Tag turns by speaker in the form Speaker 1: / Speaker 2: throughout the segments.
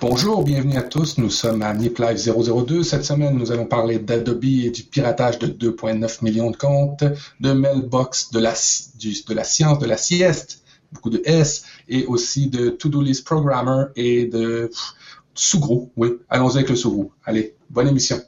Speaker 1: Bonjour, bienvenue à tous. Nous sommes à Nip Live 002. Cette semaine, nous allons parler d'Adobe et du piratage de 2,9 millions de comptes, de Mailbox, de la, science de la sieste, beaucoup de S, et aussi de To-Do List Programmer et de Sougro. Oui, allons-y avec le Sougro. Allez, bonne émission.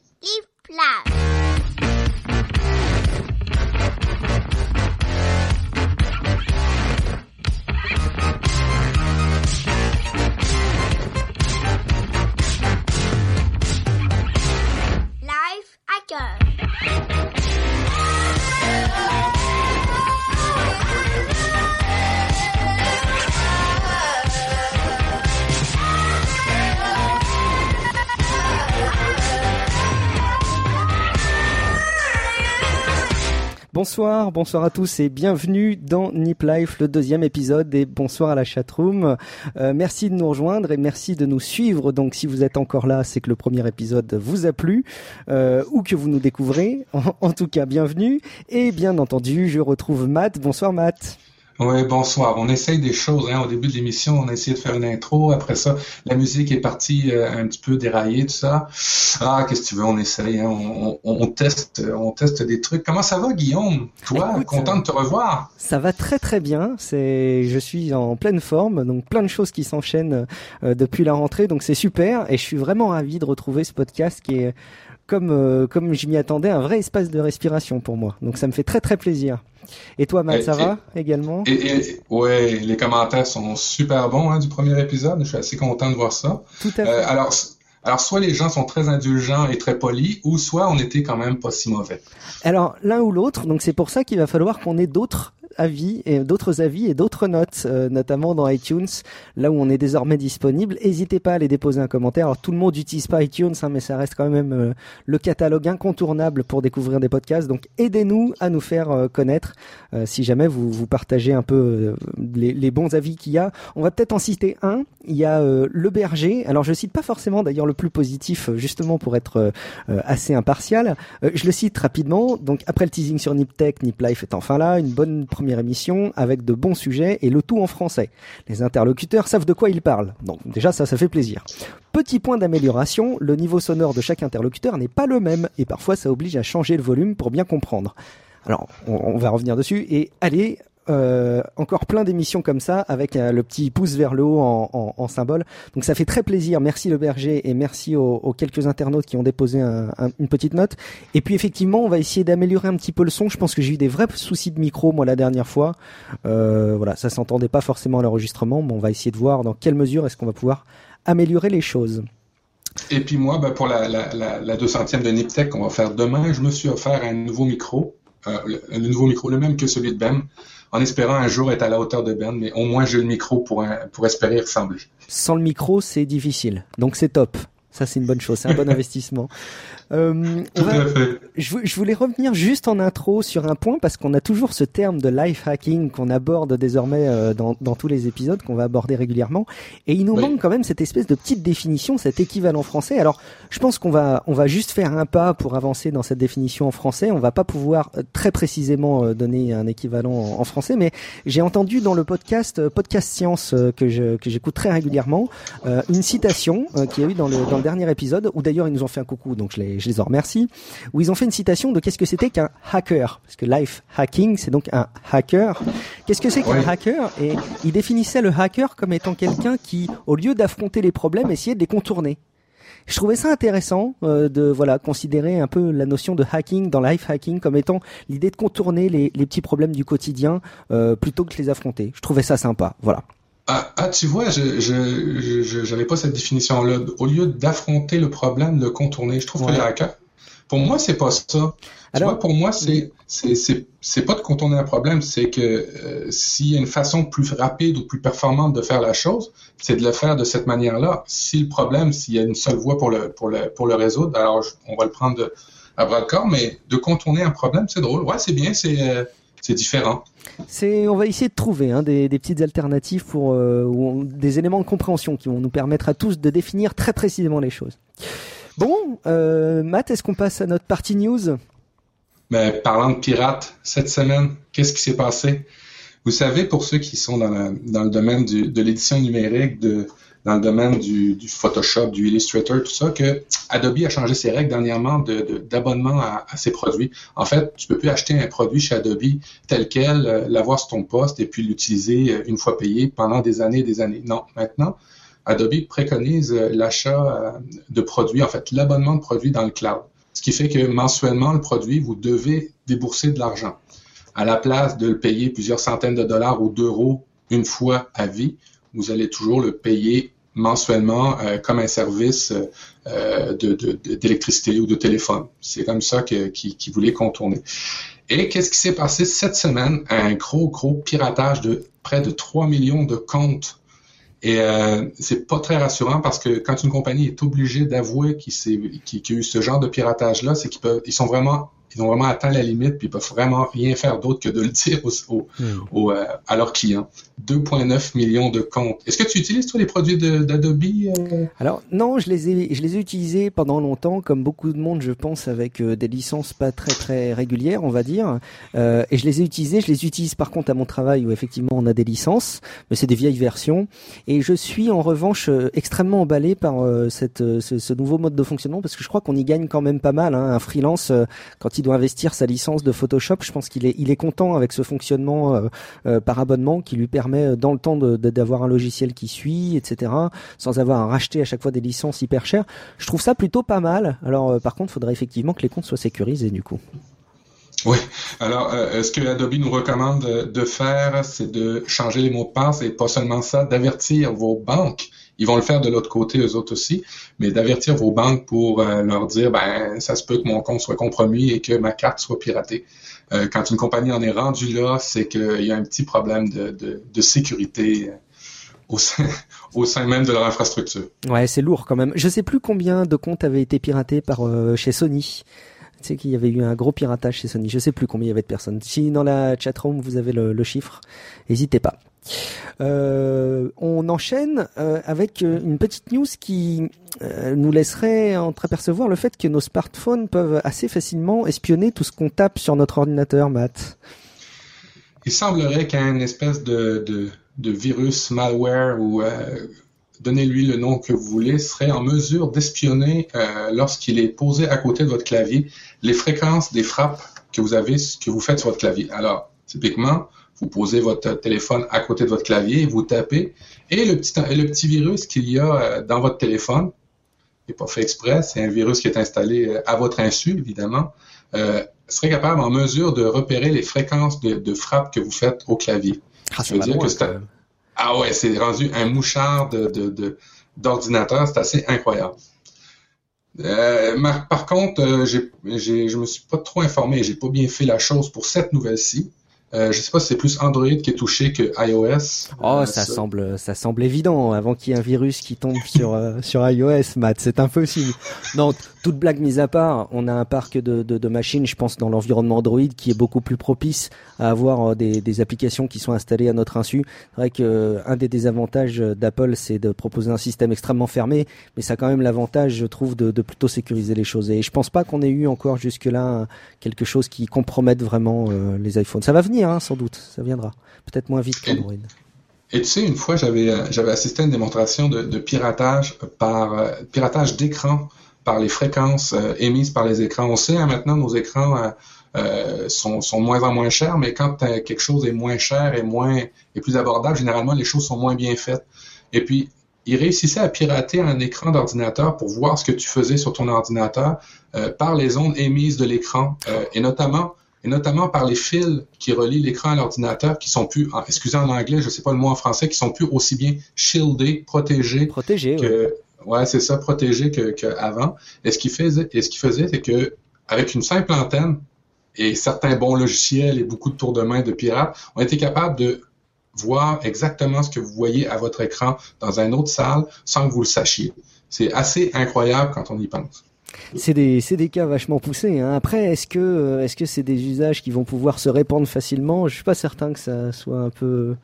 Speaker 2: Bonsoir, bonsoir à tous et bienvenue dans Nip Life, le deuxième épisode et bonsoir à la chatroom. Euh, merci de nous rejoindre et merci de nous suivre. Donc si vous êtes encore là, c'est que le premier épisode vous a plu euh, ou que vous nous découvrez. En, tout cas, bienvenue. Et bien entendu, je retrouve Matt. Bonsoir Matt.
Speaker 1: Oui, bonsoir. On essaye des choses. Hein. Au début de l'émission, on a essayé de faire une intro. Après ça, la musique est partie euh, un petit peu déraillée, tout ça. Ah, qu'est-ce que tu veux, on essaye. Hein. On, teste, on teste des trucs. Comment ça va, Guillaume? Toi, content de te revoir
Speaker 2: Ça va très très bien. C'est, je suis en pleine forme, donc plein de choses qui s'enchaînent euh, depuis la rentrée, donc c'est super. Et je suis vraiment ravi de retrouver ce podcast qui est comme euh, comme je m'y attendais, un vrai espace de respiration pour moi. Donc ça me fait très très plaisir. Et toi, Matt, ça va également?
Speaker 1: et, Ouais, les commentaires sont super bons hein, du premier épisode. Je suis assez content de voir ça.
Speaker 2: Tout à fait. Euh,
Speaker 1: alors, alors, soit les gens sont très indulgents et très polis, ou soit on était quand même pas si mauvais.
Speaker 2: Alors, l'un ou l'autre, donc c'est pour ça qu'il va falloir qu'on ait d'autres avis et d'autres avis et d'autres notes, euh, notamment dans iTunes, là où on est désormais disponible. N'hésitez pas à les déposer un commentaire. Alors tout le monde n'utilise pas iTunes, hein, mais ça reste quand même euh, le catalogue incontournable pour découvrir des podcasts. Donc aidez-nous à nous faire euh, connaître si jamais vous, vous partagez un peu les, les, bons avis qu'il y a. On va peut-être en citer un. Il y a Le Berger. Alors je cite pas forcément d'ailleurs le plus positif, justement pour être assez impartial. je le cite rapidement. Donc après le teasing sur Niptech, Niplife est enfin là. Une bonne première émission avec de bons sujets et le tout en français. Les interlocuteurs savent de quoi ils parlent. Donc déjà ça, ça fait plaisir. Petit point d'amélioration, le niveau sonore de chaque interlocuteur n'est pas le même et parfois ça oblige à changer le volume pour bien comprendre. Alors, on, va revenir dessus et allez, euh, encore plein d'émissions comme ça avec euh, le petit pouce vers le haut en, symbole. Donc ça fait très plaisir. Merci le berger et merci aux, quelques internautes qui ont déposé une petite note. Et puis effectivement, on va essayer d'améliorer un petit peu le son. Je pense que j'ai eu des vrais soucis de micro moi la dernière fois. Euh, voilà, ça s'entendait pas forcément à l'enregistrement, mais on va essayer de voir dans quelle mesure est-ce qu'on va pouvoir améliorer les choses.
Speaker 1: Et puis moi, ben, pour la, la, la, la 200e de Niptech qu'on va faire demain, je me suis offert un nouveau micro, euh, un nouveau micro, le même que celui de Ben en espérant un jour être à la hauteur de Ben, mais au moins j'ai le micro pour, pour espérer ressembler.
Speaker 2: Sans le micro, c'est difficile. Donc c'est top. Ça, c'est une bonne chose. C'est un bon investissement.
Speaker 1: Euh,
Speaker 2: je, voulais revenir juste en intro sur un point parce qu'on a toujours ce terme de life hacking qu'on aborde désormais euh, dans, tous les épisodes qu'on va aborder régulièrement et il nous manque quand même cette espèce de petite définition, cet équivalent français. Alors, je pense qu'on va on va juste faire un pas pour avancer dans cette définition en français. On va pas pouvoir euh, très précisément donner un équivalent en, français, mais j'ai entendu dans le podcast podcast science que je que j'écoute très régulièrement une citation qui a eu dans le dans le dernier épisode où d'ailleurs ils nous ont fait un coucou, donc je les je les en remercie, où ils ont fait une citation de qu'est-ce que c'était qu'un hacker. Parce que life hacking, c'est donc un hacker. Qu'est-ce que c'est qu'un hacker? Et ils définissaient le hacker comme étant quelqu'un qui, au lieu d'affronter les problèmes, essayait de les contourner. Je trouvais ça intéressant euh, de voilà considérer un peu la notion de hacking dans life hacking comme étant l'idée de contourner les, petits problèmes du quotidien euh, plutôt que de les affronter. Je trouvais ça sympa. Voilà.
Speaker 1: Ah, ah, tu vois, je n'avais pas cette définition-là. Au lieu d'affronter le problème, le contourner, je trouve que les hackers, pour moi, c'est pas ça. tu vois, pour moi, c'est c'est c'est pas de contourner un problème, c'est que euh, s'il y a une façon plus rapide ou plus performante de faire la chose, c'est de le faire de cette manière-là. Si le problème, s'il y a une seule voie pour le pour le pour le résoudre, alors on va le prendre à bras de corps, mais de contourner un problème, c'est drôle. Ouais, c'est bien, c'est euh, c'est différent.
Speaker 2: C'est, on va essayer de trouver hein, des, petites alternatives pour euh, des éléments de compréhension qui vont nous permettre à tous de définir très précisément les choses. Bon, euh, Matt, est-ce qu'on passe à notre partie news?
Speaker 1: Mais ben, parlant de pirates, cette semaine, qu'est-ce qui s'est passé? Vous savez, pour ceux qui sont dans, le domaine de l'édition numérique, de, dans le domaine du, Photoshop, du Illustrator, tout ça, que Adobe a changé ses règles dernièrement d'abonnement à, ses produits. En fait, tu peux plus acheter un produit chez Adobe tel quel, euh, l'avoir sur ton poste et puis l'utiliser euh, une fois payé pendant des années et des années. Non, maintenant, Adobe préconise euh, l'achat de produits, en fait, l'abonnement de produits dans le cloud. Ce qui fait que mensuellement, le produit, vous devez débourser de l'argent. À la place de le payer plusieurs centaines de dollars ou d'euros une fois à vie, vous allez toujours le payer mensuellement euh, comme un service euh, d'électricité ou de téléphone. C'est comme ça qu'ils qui voulaient contourner. Et qu'est-ce qui s'est passé cette semaine? Un gros, gros piratage de près de 3 millions de comptes. Et euh, c'est pas très rassurant parce que quand une compagnie est obligée d'avouer qu'il y a eu ce genre de piratage-là, c'est qu'ils ils sont vraiment ils ont vraiment atteint la limite, puis ils peuvent vraiment rien faire d'autre que de le dire hmm. euh, à leurs clients. 2,9 millions de comptes. Est-ce que tu utilises toi les produits d'Adobe
Speaker 2: euh? Alors non, je les ai, je les ai utilisés pendant longtemps, comme beaucoup de monde, je pense, avec euh, des licences pas très très régulières, on va dire. et je les ai utilisés. Je les utilise par contre à mon travail où effectivement on a des licences, mais c'est des vieilles versions. Et je suis en revanche extrêmement emballé par cette, ce, nouveau mode de fonctionnement parce que je crois qu'on y gagne quand même pas mal. Hein. Un freelance quand doit investir sa licence de Photoshop, je pense qu'il est, il est content avec ce fonctionnement euh, euh, par abonnement qui lui permet euh, dans le temps d'avoir un logiciel qui suit, etc., sans avoir à racheter à chaque fois des licences hyper chères. Je trouve ça plutôt pas mal. Alors, par contre, il faudrait effectivement que les comptes soient sécurisés du coup.
Speaker 1: Oui. Alors, ce que Adobe nous recommande de faire, c'est de changer les mots de passe et pas seulement ça, d'avertir vos banques ils vont le faire de l'autre côté, eux autres aussi, mais d'avertir vos banques pour euh, leur dire, ben, ça se peut que mon compte soit compromis et que ma carte soit piratée. Euh, quand une compagnie en est rendue là, c'est qu'il y a un petit problème de, sécurité euh, au sein, au sein même de leur infrastructure.
Speaker 2: Ouais, c'est lourd quand même. Je sais plus combien de comptes avaient été piratés par chez Sony. Tu sais qu'il y avait eu un gros piratage chez Sony. Je sais plus combien il y avait de personnes. Si dans la chatroom vous avez le, le chiffre, n'hésitez pas. Euh, on enchaîne euh, avec euh, une petite news qui nous laisserait entreapercevoir le fait que nos smartphones peuvent assez facilement espionner tout ce qu'on tape sur notre ordinateur, Matt.
Speaker 1: Il semblerait qu'un espèce de, virus, malware ou donnez-lui le nom que vous voulez, serait en mesure d'espionner lorsqu'il est posé à côté de votre clavier les fréquences des frappes que vous avez, que vous faites sur votre clavier. Alors, typiquement, vous posez votre téléphone à côté de votre clavier, vous tapez, et le petit, le petit virus qu'il y a euh, dans votre téléphone, n'est pas fait exprès, c'est un virus qui est installé euh, à votre insu, évidemment, euh, serait capable en mesure de repérer les fréquences de, frappe que vous faites au clavier.
Speaker 2: Ah, ça veut dire que c'est
Speaker 1: ah ouais, c'est rendu un mouchard de, d'ordinateur, c'est assez incroyable. par contre, j'ai, j'ai, je me suis pas trop informé, j'ai pas bien fait la chose pour cette nouvelle-ci. Euh, je sais pas si c'est plus Android qui est touché que iOS.
Speaker 2: Oh, euh, ça, semble, ça semble évident. Avant qu'il y ait un virus qui tombe sur euh, sur iOS, Matt, c'est impossible. Non, toute blague mise à part, on a un parc de, de, de machines, je pense, dans l'environnement Android qui est beaucoup plus propice à avoir des, des applications qui sont installées à notre insu. C'est vrai que un des désavantages d'Apple, c'est de proposer un système extrêmement fermé, mais ça a quand même l'avantage, je trouve, de, de, plutôt sécuriser les choses. Et je pense pas qu'on ait eu encore jusque-là quelque chose qui compromette vraiment les iPhones. Ça va venir Hein, sans doute, ça viendra. Peut-être moins vite qu'Android.
Speaker 1: Et tu sais, une fois, j'avais euh, j'avais assisté à une démonstration de, piratage par euh, piratage d'écran par les fréquences euh, émises par les écrans. On sait hein, maintenant nos écrans sont, sont moins en moins chers, mais quand quelque chose est moins cher et moins et plus abordable, généralement les choses sont moins bien faites. Et puis il réussissait à pirater un écran d'ordinateur pour voir ce que tu faisais sur ton ordinateur par les ondes émises de l'écran et notamment et notamment par les fils qui relient l'écran à l'ordinateur, qui sont plus, excusez en anglais, je ne sais pas le mot en français, qui sont plus aussi bien shieldés, protégés.
Speaker 2: Protégés,
Speaker 1: que, ouais. c'est ça, protégés qu'avant. et ce qu'il faisait, et ce qu'il faisait, c'est que avec une simple antenne et certains bons logiciels et beaucoup de tours de main de pirates, on était capable de voir exactement ce que vous voyez à votre écran dans une autre salle sans que vous le sachiez. C'est assez incroyable quand on y pense.
Speaker 2: C'est des, des cas vachement poussés. Hein. Après, est-ce que euh, est-ce c'est des usages qui vont pouvoir se répandre facilement? Je suis pas certain que ça soit un peu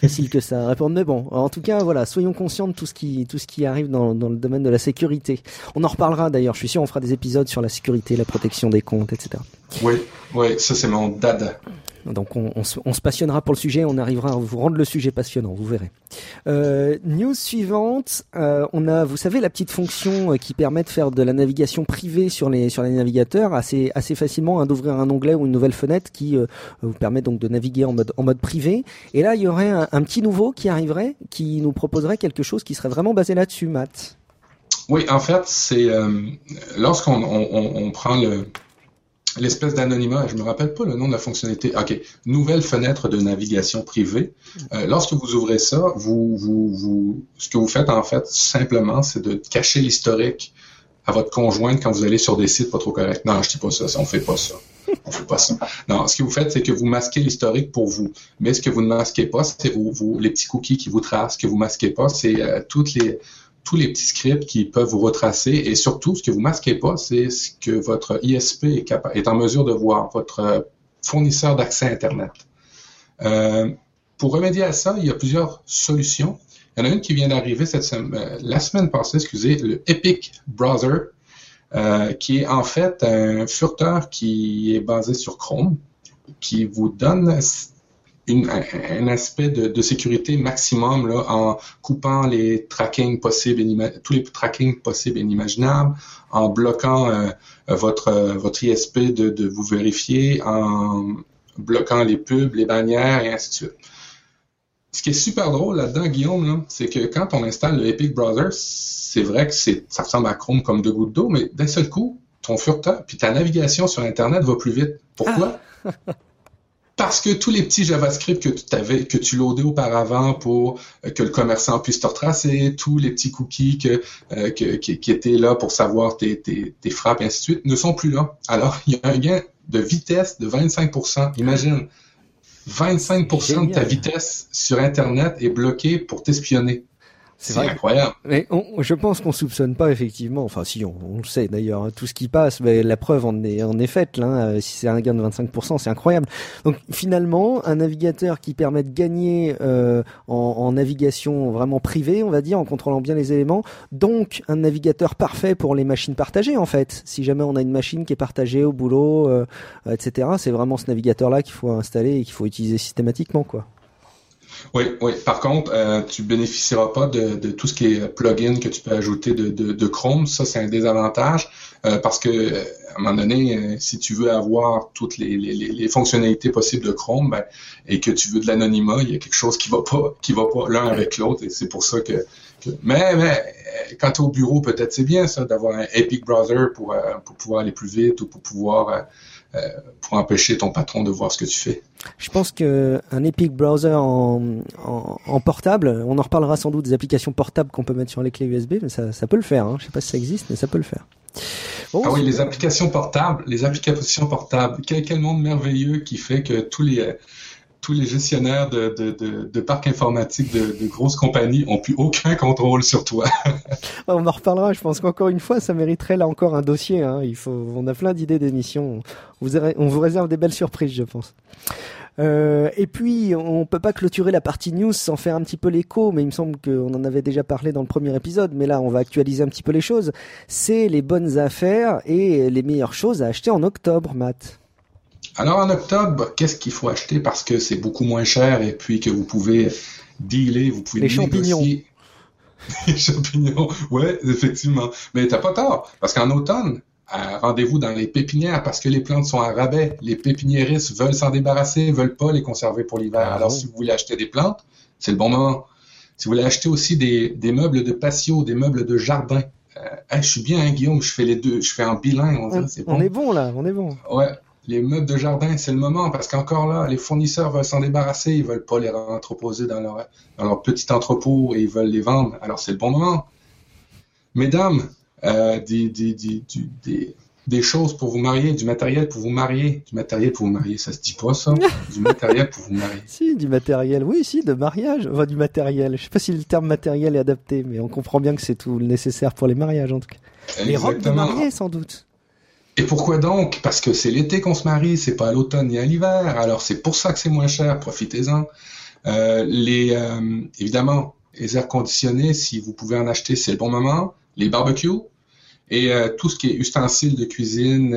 Speaker 2: facile que ça à répondre. Mais bon, en tout cas, voilà, soyons conscients de tout ce qui tout ce qui arrive dans, dans le domaine de la sécurité. On en reparlera d'ailleurs. Je suis sûr, on fera des épisodes sur la sécurité, la protection des comptes, etc.
Speaker 1: Oui, oui, ça c'est mon dada.
Speaker 2: Donc on, se passionnera pour le sujet, on arrivera à vous rendre le sujet passionnant, vous verrez. Euh, news suivante, euh, on a, vous savez, la petite fonction euh, qui permet de faire de la navigation privée sur les sur les navigateurs assez assez facilement, hein, d'ouvrir un onglet ou une nouvelle fenêtre qui vous permet donc de naviguer en mode en mode privé. Et là, il y aurait un, petit nouveau qui arriverait, qui nous proposerait quelque chose qui serait vraiment basé là-dessus, Matt.
Speaker 1: Oui, en fait, c'est lorsqu'on on prend le l'espèce d'anonymat, je me rappelle pas le nom de la fonctionnalité. OK, nouvelle fenêtre de navigation privée. Euh, lorsque vous ouvrez ça, vous, vous, vous, ce que vous faites en fait simplement, c'est de cacher l'historique à votre conjointe quand vous allez sur des sites pas trop corrects. Non, je dis pas ça, on fait pas ça. On fait pas ça. Non, ce que vous faites, c'est que vous masquez l'historique pour vous. Mais ce que vous ne masquez pas, c'est vous, les petits cookies qui vous tracent. Ce que vous masquez pas, c'est euh, toutes les tous les petits scripts qui peuvent vous retracer et surtout, ce que vous masquez pas, c'est ce que votre ISP est, est en mesure de voir, votre fournisseur d'accès Internet. Euh, pour remédier à ça, il y a plusieurs solutions. Il y en a une qui vient d'arriver cette semaine, euh, la semaine passée, excusez, le Epic Browser, euh, qui est en fait un furteur qui est basé sur Chrome, qui vous donne un aspect de, sécurité maximum là, en coupant les tracking possibles, tous les tracking possibles et inimaginables, en bloquant euh, votre, votre ISP de, de vous vérifier, en bloquant les pubs, les bannières et ainsi de suite. Ce qui est super drôle là-dedans, Guillaume, c'est que quand on installe le Epic Browser, c'est vrai que c'est, ça ressemble à Chrome comme deux gouttes d'eau, mais d'un seul coup, ton furteur, puis ta navigation sur Internet va plus vite. Pourquoi? Ah. parce que tous les petits JavaScript que tu avais, que tu loadais auparavant pour euh, que le commerçant puisse te retracer, tous les petits cookies que, euh, qui, étaient là pour savoir tes, tes, tes, frappes et ainsi de suite, ne sont plus là. Alors, il y a un gain de vitesse de 25%. Imagine, 25% de ta vitesse sur Internet est bloquée pour t'espionner. C'est incroyable.
Speaker 2: Mais je pense qu'on soupçonne pas effectivement. Enfin, si on, on le sait d'ailleurs, hein, tout ce qui passe, mais la preuve en est en est faite. Là, hein, si c'est un gain de 25%, c'est incroyable. Donc finalement, un navigateur qui permet de gagner euh, en, en, navigation vraiment privée, on va dire, en contrôlant bien les éléments. Donc un navigateur parfait pour les machines partagées en fait. Si jamais on a une machine qui est partagée au boulot, euh, etc. C'est vraiment ce navigateur-là qu'il faut installer et qu'il faut utiliser systématiquement, quoi.
Speaker 1: Oui, oui. Par contre, euh, tu bénéficieras pas de, de, tout ce qui est plugin que tu peux ajouter de, de, de Chrome. Ça, c'est un désavantage euh, parce que euh, à un moment donné, euh, si tu veux avoir toutes les, les, les fonctionnalités possibles de Chrome ben, et que tu veux de l'anonymat, il y a quelque chose qui va pas qui va pas l'un avec l'autre et c'est pour ça que, mais, mais quand tu es au bureau, peut-être c'est bien ça d'avoir un Epic Browser pour pour pouvoir aller plus vite ou pour pouvoir euh, pour empêcher ton patron de voir ce que tu fais.
Speaker 2: Je pense que un Epic Browser en, en, portable, on en reparlera sans doute des applications portables qu'on peut mettre sur les clés USB, mais ça, ça peut le faire. Hein. Je sais pas si ça existe, mais ça peut le faire.
Speaker 1: ah oui, les applications portables, les applications portables. Quel, quel monde merveilleux qui fait que tous les tous les gestionnaires de, de, de, parcs informatiques de, grosses compagnies ont plus aucun contrôle sur toi.
Speaker 2: on en reparlera. Je pense qu'encore une fois, ça mériterait là encore un dossier. Hein. Il faut, on a plein d'idées d'émissions. On vous, réserve des belles surprises, je pense. Euh, et puis, on peut pas clôturer la partie news sans faire un petit peu l'écho, mais il me semble qu'on en avait déjà parlé dans le premier épisode, mais là, on va actualiser un petit peu les choses. C'est les bonnes affaires et les meilleures choses à acheter en octobre, Matt.
Speaker 1: Alors en octobre, qu'est-ce qu'il faut acheter parce que c'est beaucoup moins cher et puis que vous pouvez dealer, vous pouvez
Speaker 2: les champignons.
Speaker 1: les champignons, ouais, effectivement. Mais t'as pas tort parce qu'en automne, euh, rendez-vous dans les pépinières parce que les plantes sont à rabais. Les pépiniéristes veulent s'en débarrasser, veulent pas les conserver pour l'hiver. Ah Alors si vous voulez acheter des plantes, c'est le bon moment. Si vous voulez acheter aussi des, des meubles de patio, des meubles de jardin, euh, je suis bien, hein, Guillaume, je fais les deux, je fais un bilingue.
Speaker 2: On, on, on est bon là, on est bon.
Speaker 1: Ouais, les meubles de jardin, c'est le moment parce qu'encore là, les fournisseurs veulent s'en débarrasser, ils veulent pas les entreposer dans leur, dans leur petit entrepôt et ils veulent les vendre. Alors c'est le bon moment. Mesdames, euh, des, des, des, des, des choses pour vous marier, du matériel pour vous marier, du matériel pour vous marier, ça se dit pas ça, du matériel pour vous marier.
Speaker 2: Si, du matériel, oui, si, de mariage, enfin du matériel. Je sais pas si le terme matériel est adapté, mais on comprend bien que c'est tout le nécessaire pour les mariages en tout cas. Les robes de mariée sans doute.
Speaker 1: Et pourquoi donc? Parce que c'est l'été qu'on se marie, c'est pas à l'automne ni à l'hiver. Alors c'est pour ça que c'est moins cher. Profitez-en. Euh, les euh, évidemment les airs conditionnés, si vous pouvez en acheter, c'est le bon moment. Les barbecues, Et tout ce qui est ustensiles de cuisine,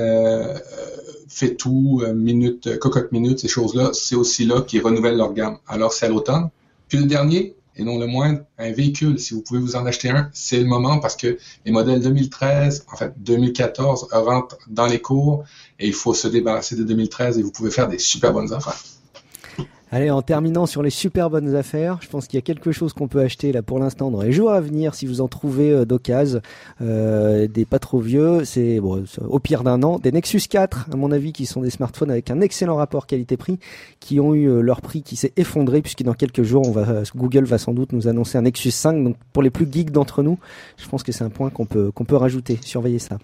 Speaker 1: fait tout, minute, cocotte minute, ces choses-là, c'est aussi là qu'ils renouvellent leur gamme. Alors c'est à l'automne. Puis le dernier, et non le moindre, un véhicule. Si vous pouvez vous en acheter un, c'est le moment parce que les modèles 2013, en fait 2014, rentrent dans les cours et il faut se débarrasser de 2013 et vous pouvez faire des super bonnes affaires.
Speaker 2: Allez, en terminant sur les super bonnes affaires, je pense qu'il y a quelque chose qu'on peut acheter là pour l'instant dans les jours à venir si vous en trouvez euh, d'occasion, euh, des pas trop vieux, c'est au pire d'un an, des Nexus 4 à mon avis qui sont des smartphones avec un excellent rapport qualité-prix, qui ont eu euh, leur prix qui s'est effondré puisque dans quelques jours va, Google va sans doute nous annoncer un Nexus 5. Donc pour les plus geeks d'entre nous, je pense que c'est un point qu'on peut qu'on peut rajouter. Surveillez ça.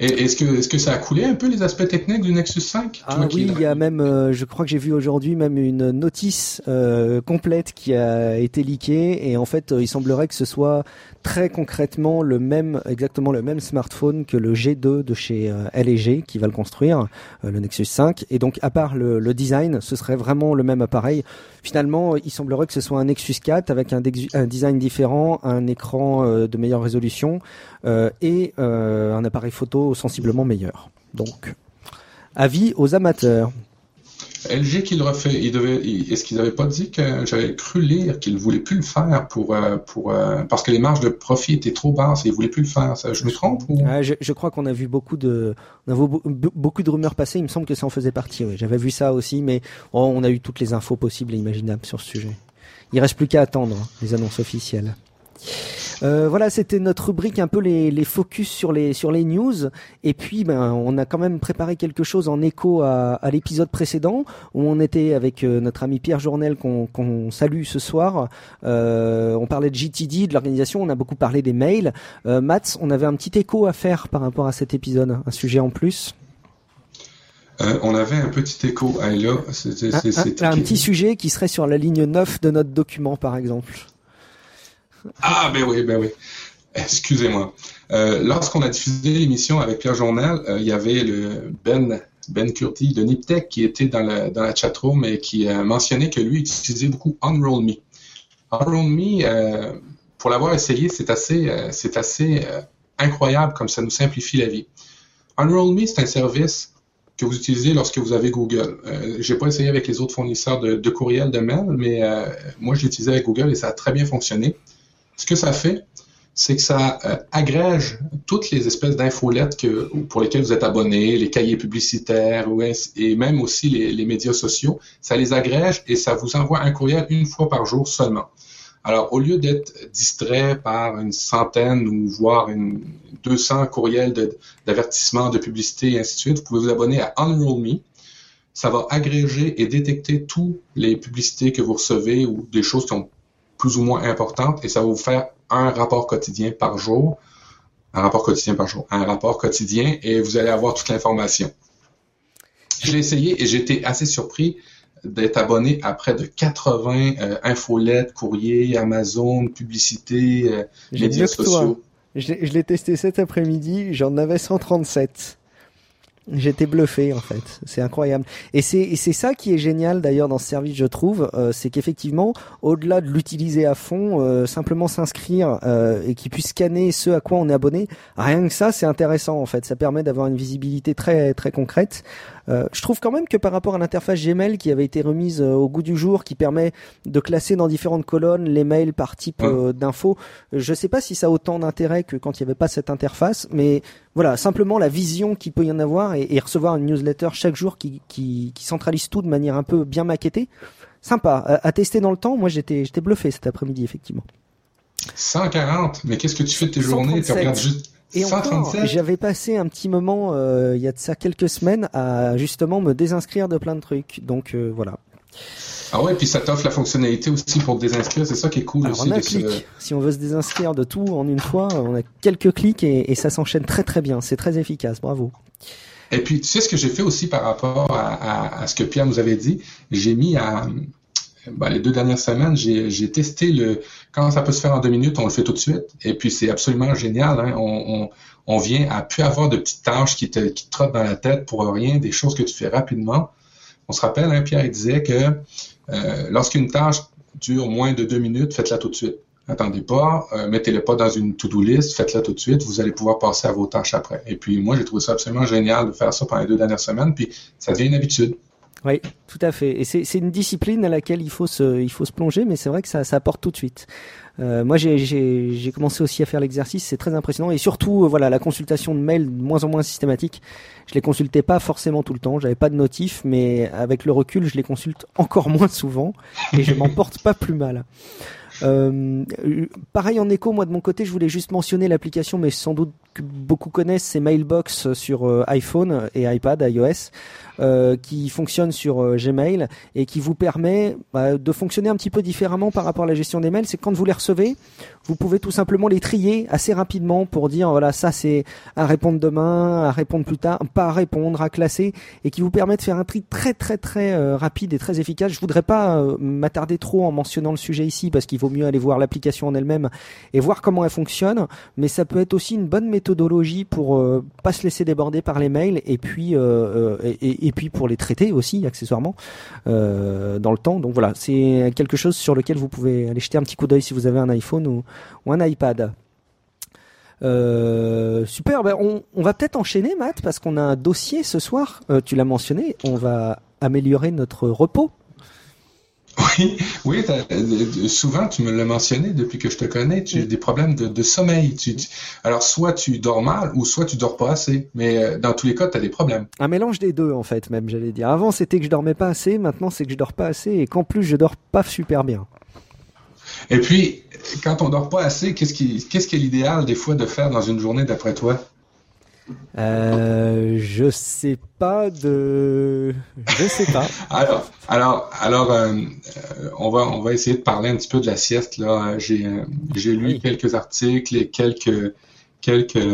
Speaker 1: Est-ce que, est-ce que ça a coulé un peu les aspects techniques du Nexus 5
Speaker 2: Ah oui, il y a même, euh, je crois que j'ai vu aujourd'hui même une notice euh, complète qui a été leakée et en fait, euh, il semblerait que ce soit très concrètement le même, exactement le même smartphone que le G2 de chez LG qui va le construire, le Nexus 5. Et donc, à part le, le, design, ce serait vraiment le même appareil. Finalement, il semblerait que ce soit un Nexus 4 avec un, un design différent, un écran de meilleure résolution et un appareil photo sensiblement meilleur. Donc, avis aux amateurs.
Speaker 1: LG qui le refait, il devait, est-ce qu'ils n'avaient pas dit que j'avais cru lire qu'ils ne voulaient plus le faire pour, euh, pour, euh, parce que les marges de profit étaient trop basses et ils ne voulaient plus le faire. Ça, je me trompe
Speaker 2: je, crois qu'on a vu beaucoup de, beaucoup de rumeurs passer. Il me semble que ça en faisait partie. J'avais vu ça aussi, mais oh, on a eu toutes les infos possibles et imaginables sur ce sujet. Il reste plus qu'à attendre hein, les annonces officielles. Euh, voilà, c'était notre rubrique un peu les, les, focus sur les sur les news. Et puis, ben, on a quand même préparé quelque chose en écho à, à l'épisode précédent où on était avec euh, notre ami Pierre Journel qu'on salue ce soir. Euh, on parlait de GTD, de l'organisation. On a beaucoup parlé des mails. Euh, Mats, on avait un petit écho à faire par rapport à cet épisode, un sujet en plus.
Speaker 1: Euh, on avait un petit écho. Ah, là,
Speaker 2: un, un, petit sujet qui serait sur la ligne 9 de notre document, par exemple.
Speaker 1: Ah, ben oui, ben oui. Excusez-moi. Euh, lorsqu'on a diffusé l'émission avec Pierre Journal, euh, il y avait le Ben, Ben Curti de Niptech qui était dans la, dans la chatroom et qui a mentionné que lui utilisait beaucoup. UnrollMe, euh, pour l'avoir essayé, c'est assez, incroyable comme ça nous simplifie la vie. UnrollMe, c'est un service que vous utilisez lorsque vous avez Google. Euh, j'ai pas essayé avec les autres fournisseurs de, courriel de mail, mais moi, je l'ai utilisé avec Google et ça a très bien fonctionné. Ce que ça fait, c'est que ça euh, agrège toutes les espèces d'infolettes que, pour lesquelles vous êtes abonné, les cahiers publicitaires et même aussi les, médias sociaux. Ça les agrège et ça vous envoie un courriel une fois par jour seulement. Alors, au lieu d'être distrait par une centaine ou voire une 200 courriels d'avertissement, de, publicité et ainsi de suite, vous pouvez vous abonner à Unroll Me. Ça va agréger et détecter toutes les publicités que vous recevez ou des choses qui ont plus ou moins importante et ça va vous faire un rapport quotidien par jour. Un rapport quotidien par jour. Un rapport quotidien et vous allez avoir toute l'information. Je l'ai essayé et j'étais assez surpris d'être abonné à près de 80 euh, infolettes, courriers, Amazon, publicités, euh, médias sociaux.
Speaker 2: Je l'ai testé cet après-midi, j'en avais 137. J'étais bluffé en fait, c'est incroyable. Et c'est ça qui est génial d'ailleurs dans ce service, je trouve, euh, c'est qu'effectivement, au-delà de l'utiliser à fond, euh, simplement s'inscrire euh, et qu'il puisse scanner ce à quoi on est abonné, rien que ça, c'est intéressant en fait. Ça permet d'avoir une visibilité très très concrète. Euh, je trouve quand même que par rapport à l'interface Gmail qui avait été remise euh, au goût du jour, qui permet de classer dans différentes colonnes les mails par type euh, d'infos, je sais pas si ça a autant d'intérêt que quand il n'y avait pas cette interface, mais voilà, simplement la vision qu'il peut y en avoir et, recevoir une newsletter chaque jour qui, qui, qui, centralise tout de manière un peu bien maquettée, sympa. À, tester dans le temps, moi j'étais j'étais bluffé cet après-midi effectivement.
Speaker 1: 140, mais qu'est-ce que tu fais de tes journées? Tu regardes juste
Speaker 2: et encore, j'avais passé un petit moment, euh, il y a de ça quelques semaines, à justement me désinscrire de plein de trucs. Donc euh, voilà.
Speaker 1: Ah ouais, puis ça t'offre la fonctionnalité aussi pour te désinscrire, c'est ça qui est cool aussi.
Speaker 2: On a un clic. Si on veut se désinscrire de tout en une fois, on a quelques clics et, et ça s'enchaîne très très bien. C'est très efficace, bravo.
Speaker 1: Et puis, tu sais ce que j'ai fait aussi par rapport à, à, à, ce que Pierre nous avait dit? J'ai mis à, ben, les deux dernières semaines, j'ai testé le quand ça peut se faire en deux minutes, on le fait tout de suite. Et puis c'est absolument génial. Hein. On, on, vient à plus avoir de petites tâches qui te, qui te trottent dans la tête pour rien, des choses que tu fais rapidement. On se rappelle, hein, Pierre il disait que euh, lorsqu'une tâche dure moins de deux minutes, faites-la tout de suite. attendez pas, euh, mettez-le pas dans une to-do list, faites-le tout de suite, vous allez pouvoir passer à vos tâches après. Et puis moi, j'ai trouvé ça absolument génial de faire ça pendant les deux dernières semaines, puis ça devient une habitude.
Speaker 2: Oui, tout à fait. Et c'est une discipline à laquelle il faut se, il faut se plonger, mais c'est vrai que ça, ça apporte tout de suite. Euh, moi, j'ai commencé aussi à faire l'exercice, c'est très impressionnant. Et surtout, euh, voilà, la consultation de mails de moins en moins systématique. Je les consultais pas forcément tout le temps, j'avais pas de notif, mais avec le recul, je les consulte encore moins souvent et je m'en porte pas plus mal. Euh, pareil en écho, moi de mon côté, je voulais juste mentionner l'application, mais sans doute que beaucoup connaissent, c'est Mailbox sur euh, iPhone et iPad, iOS. Euh, qui fonctionne sur euh, Gmail et qui vous permet bah, de fonctionner un petit peu différemment par rapport à la gestion des mails. C'est quand vous les recevez, vous pouvez tout simplement les trier assez rapidement pour dire voilà ça c'est à répondre demain, à répondre plus tard, pas à répondre, à classer et qui vous permet de faire un tri très très très euh, rapide et très efficace. Je voudrais pas m'attarder trop en mentionnant le sujet ici parce qu'il vaut mieux aller voir l'application en elle-même et voir comment elle fonctionne, mais ça peut être aussi une bonne méthodologie pour pas se laisser déborder par les mails et puis et, et puis pour les traiter aussi accessoirement euh, dans le temps. Donc voilà, c'est quelque chose sur lequel vous pouvez aller jeter un petit coup d'œil si vous avez un iPhone ou, un iPad. Euh, super, ben on, on, va peut-être enchaîner Matt parce qu'on a un dossier ce soir, euh, tu l'as mentionné, on va améliorer notre repos
Speaker 1: oui, oui euh, souvent tu me l'as mentionné depuis que je te connais, tu as des problèmes de, sommeil. alors soit tu dors mal ou soit tu dors pas assez, mais euh, dans tous les cas tu as des problèmes.
Speaker 2: Un mélange des deux en fait même, j'allais dire. Avant c'était que je dormais pas assez, maintenant c'est que je dors pas assez et qu'en plus je dors pas super bien.
Speaker 1: Et puis quand on dort pas assez, qu'est-ce qui qu'est-ce qui est l'idéal des fois de faire dans une journée d'après toi?
Speaker 2: Euh, je sais pas de, je sais pas.
Speaker 1: alors, alors, alors, euh, on va, on va essayer de parler un petit peu de la sieste là. J'ai, j'ai lu quelques articles et quelques, quelques,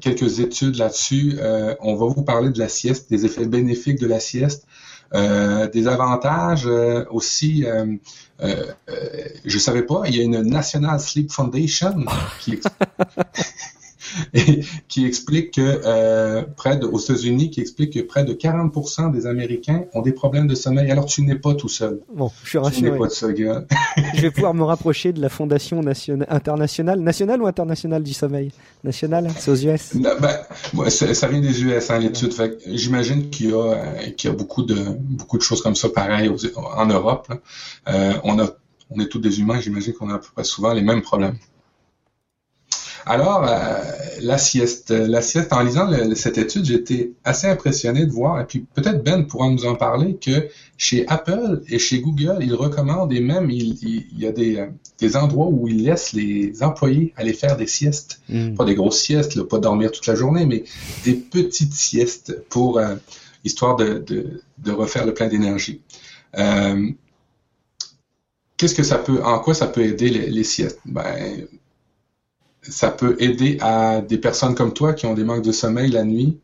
Speaker 1: quelques études là-dessus. Euh, on va vous parler de la sieste, des effets bénéfiques de la sieste. Euh, des avantages euh, aussi, euh, euh, je savais pas, il y a une National Sleep Foundation qui, qui explique que euh, près de, aux États-Unis, qui explique que près de 40% des Américains ont des problèmes de sommeil. Alors tu n'es pas tout seul.
Speaker 2: Bon, je suis rassuré.
Speaker 1: Tu n'es pas tout seul,
Speaker 2: je vais pouvoir me rapprocher de la Fondation nationale, internationale, nationale ou internationale du sommeil? Nationale, c'est aux US.
Speaker 1: Ben, ça vient des US, hein, l'étude. J'imagine qu'il y a, qu'il y a beaucoup de beaucoup de choses comme ça, pareil en Europe. Euh, on a, on est tous des humains. J'imagine qu'on a à souvent les mêmes problèmes. Alors, euh, la sieste. La sieste, en lisant cette étude, j'étais assez impressionné de voir, et puis peut-être Ben pourra nous en parler, que chez Apple et chez Google, ils recommandent et même il, y a des, des, endroits où ils laissent les employés aller faire des siestes. Hmm. Pas des grosses siestes, pas dormir toute la journée, mais des petites siestes pour euh, histoire de, de, de, refaire le plein d'énergie. Euh, Qu'est-ce que ça peut, en quoi ça peut aider les, les siestes? Ben, ça peut aider à des personnes comme toi qui ont des manques de sommeil la nuit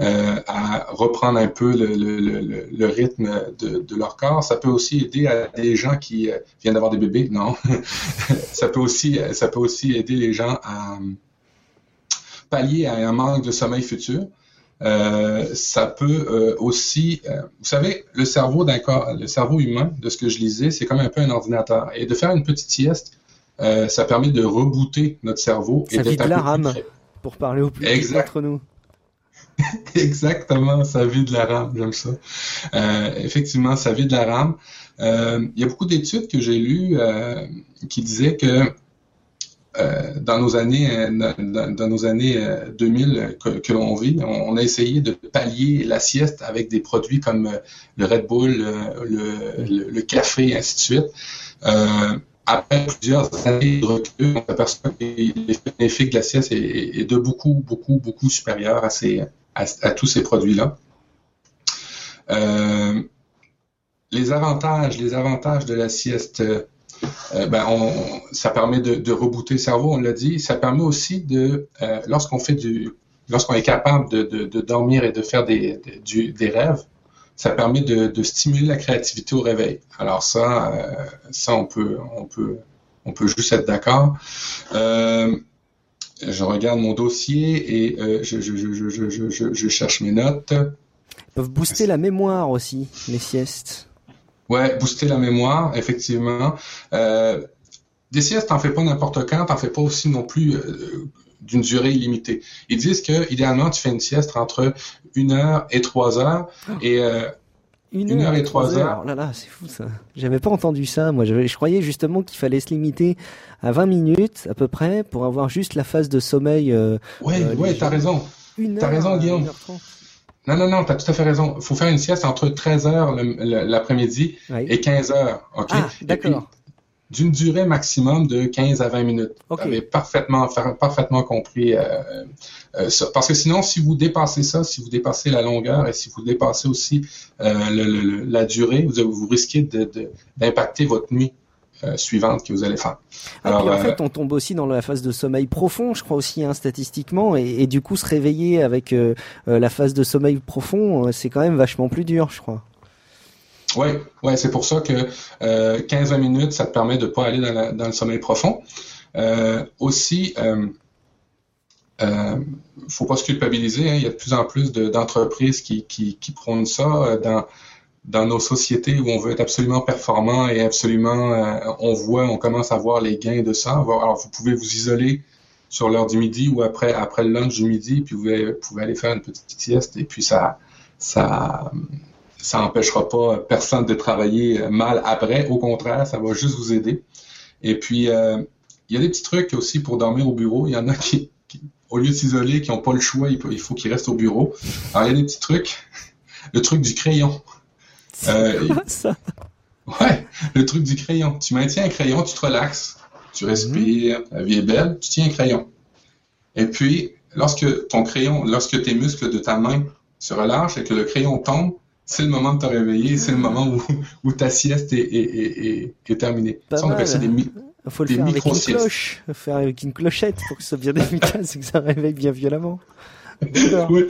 Speaker 1: euh, à reprendre un peu le, rythme de, leur corps. Ça peut aussi aider à des gens qui euh, viennent d'avoir des bébés. Non, ça peut aussi ça peut aussi aider les gens à pallier à un manque de sommeil futur. Euh, ça peut euh, aussi, euh, vous savez, le cerveau d'un corps, le cerveau humain, de ce que je lisais, c'est comme un peu un ordinateur. Et de faire une petite sieste, euh, ça permet de rebooter notre cerveau.
Speaker 2: Ça vide la rame, pour parler au plus exact. entre nous.
Speaker 1: Exactement, ça vide la rame, j'aime ça. Euh, effectivement, ça vide la rame. Euh, il y a beaucoup d'études que j'ai lues qui disaient que dans nos années, dans, nos années 2000 que, l'on vit, on, a essayé de pallier la sieste avec des produits comme le Red Bull, le, le, le café, ainsi de suite après plusieurs années de recul, on s'aperçoit que l'effet bénéfique de la sieste est, de beaucoup, beaucoup, beaucoup supérieur à, ces, à, tous ces produits-là. Euh, les avantages, les avantages de la sieste, euh, ben ça permet de, rebooter le cerveau, on l'a dit. Ça permet aussi de, euh, lorsqu'on fait du, lorsqu'on est capable de, dormir et de faire des, des rêves, ça permet de, stimuler la créativité au réveil. Alors ça, euh, ça on peut, on peut, on peut juste être d'accord. Euh, je regarde mon dossier et euh, je, je, cherche mes notes.
Speaker 2: Ils peuvent booster la mémoire aussi, les siestes.
Speaker 1: Ouais, booster la mémoire, effectivement. des siestes, t'en fais pas n'importe quand, t'en fais pas aussi non plus d'une durée illimitée. Ils disent que idéalement, tu fais une sieste entre une heure et trois heures. Ah. Et euh,
Speaker 2: une, heure, et trois heures. Oh là là, c'est fou ça. J'avais pas entendu ça. Moi, je, croyais justement qu'il fallait se limiter à 20 minutes à peu près pour avoir juste la phase de sommeil. Euh,
Speaker 1: ouais, euh, ouais, t'as raison. T'as raison, Guillaume. Non, non, non, t'as tout à fait raison. Il faut faire une sieste entre 13 heures l'après-midi et 15 heures. OK?
Speaker 2: Ah, d'accord
Speaker 1: d'une durée maximum de 15 à 20 minutes.
Speaker 2: Okay.
Speaker 1: Vous avez parfaitement, parfaitement compris euh, euh, ça. Parce que sinon, si vous dépassez ça, si vous dépassez la longueur et si vous dépassez aussi euh, le, la durée, vous, vous risquez d'impacter de, votre nuit. Euh, suivante que vous allez faire.
Speaker 2: Ah, Alors, en fait, on tombe aussi dans la phase de sommeil profond, je crois aussi hein, statistiquement, et, et, du coup se réveiller avec la phase de sommeil profond, c'est quand même vachement plus dur, je crois.
Speaker 1: Oui, ouais, c'est pour ça que euh, 15-20 minutes, ça te permet de ne pas aller dans, le sommeil profond. Euh, aussi, euh, euh, faut pas se culpabiliser. Hein, il y a de plus en plus d'entreprises qui, qui, prônent ça dans, dans nos sociétés où on veut être absolument performant et absolument, on voit, on commence à voir les gains de ça. Alors, vous pouvez vous isoler sur l'heure du midi ou après, après le lunch du midi, puis vous pouvez, vous pouvez aller faire une petite sieste et puis ça, ça, ça n'empêchera pas personne de travailler mal après. Au contraire, ça va juste vous aider. Et puis, euh, il y a des petits trucs aussi pour dormir au bureau. Il y en a qui, au lieu de s'isoler, qui n'ont pas le choix, il faut qu'ils restent au bureau. Alors, il y a des petits trucs. Le truc du crayon.
Speaker 2: Euh, ça?
Speaker 1: Ouais, le truc du crayon. Tu maintiens un crayon, tu te relaxes, tu respires, la vie est belle, tu tiens un crayon. Et puis, lorsque ton crayon, lorsque tes muscles de ta main se relâchent et que le crayon tombe, c'est le moment de te réveiller, c'est le moment où, où ta sieste est, est, est, terminée.
Speaker 2: ça, on appelle ça des, mi faut le faire avec une cloche, faut faire avec une clochette pour que ce soit bien efficace et que ça réveille bien violemment.
Speaker 1: oui,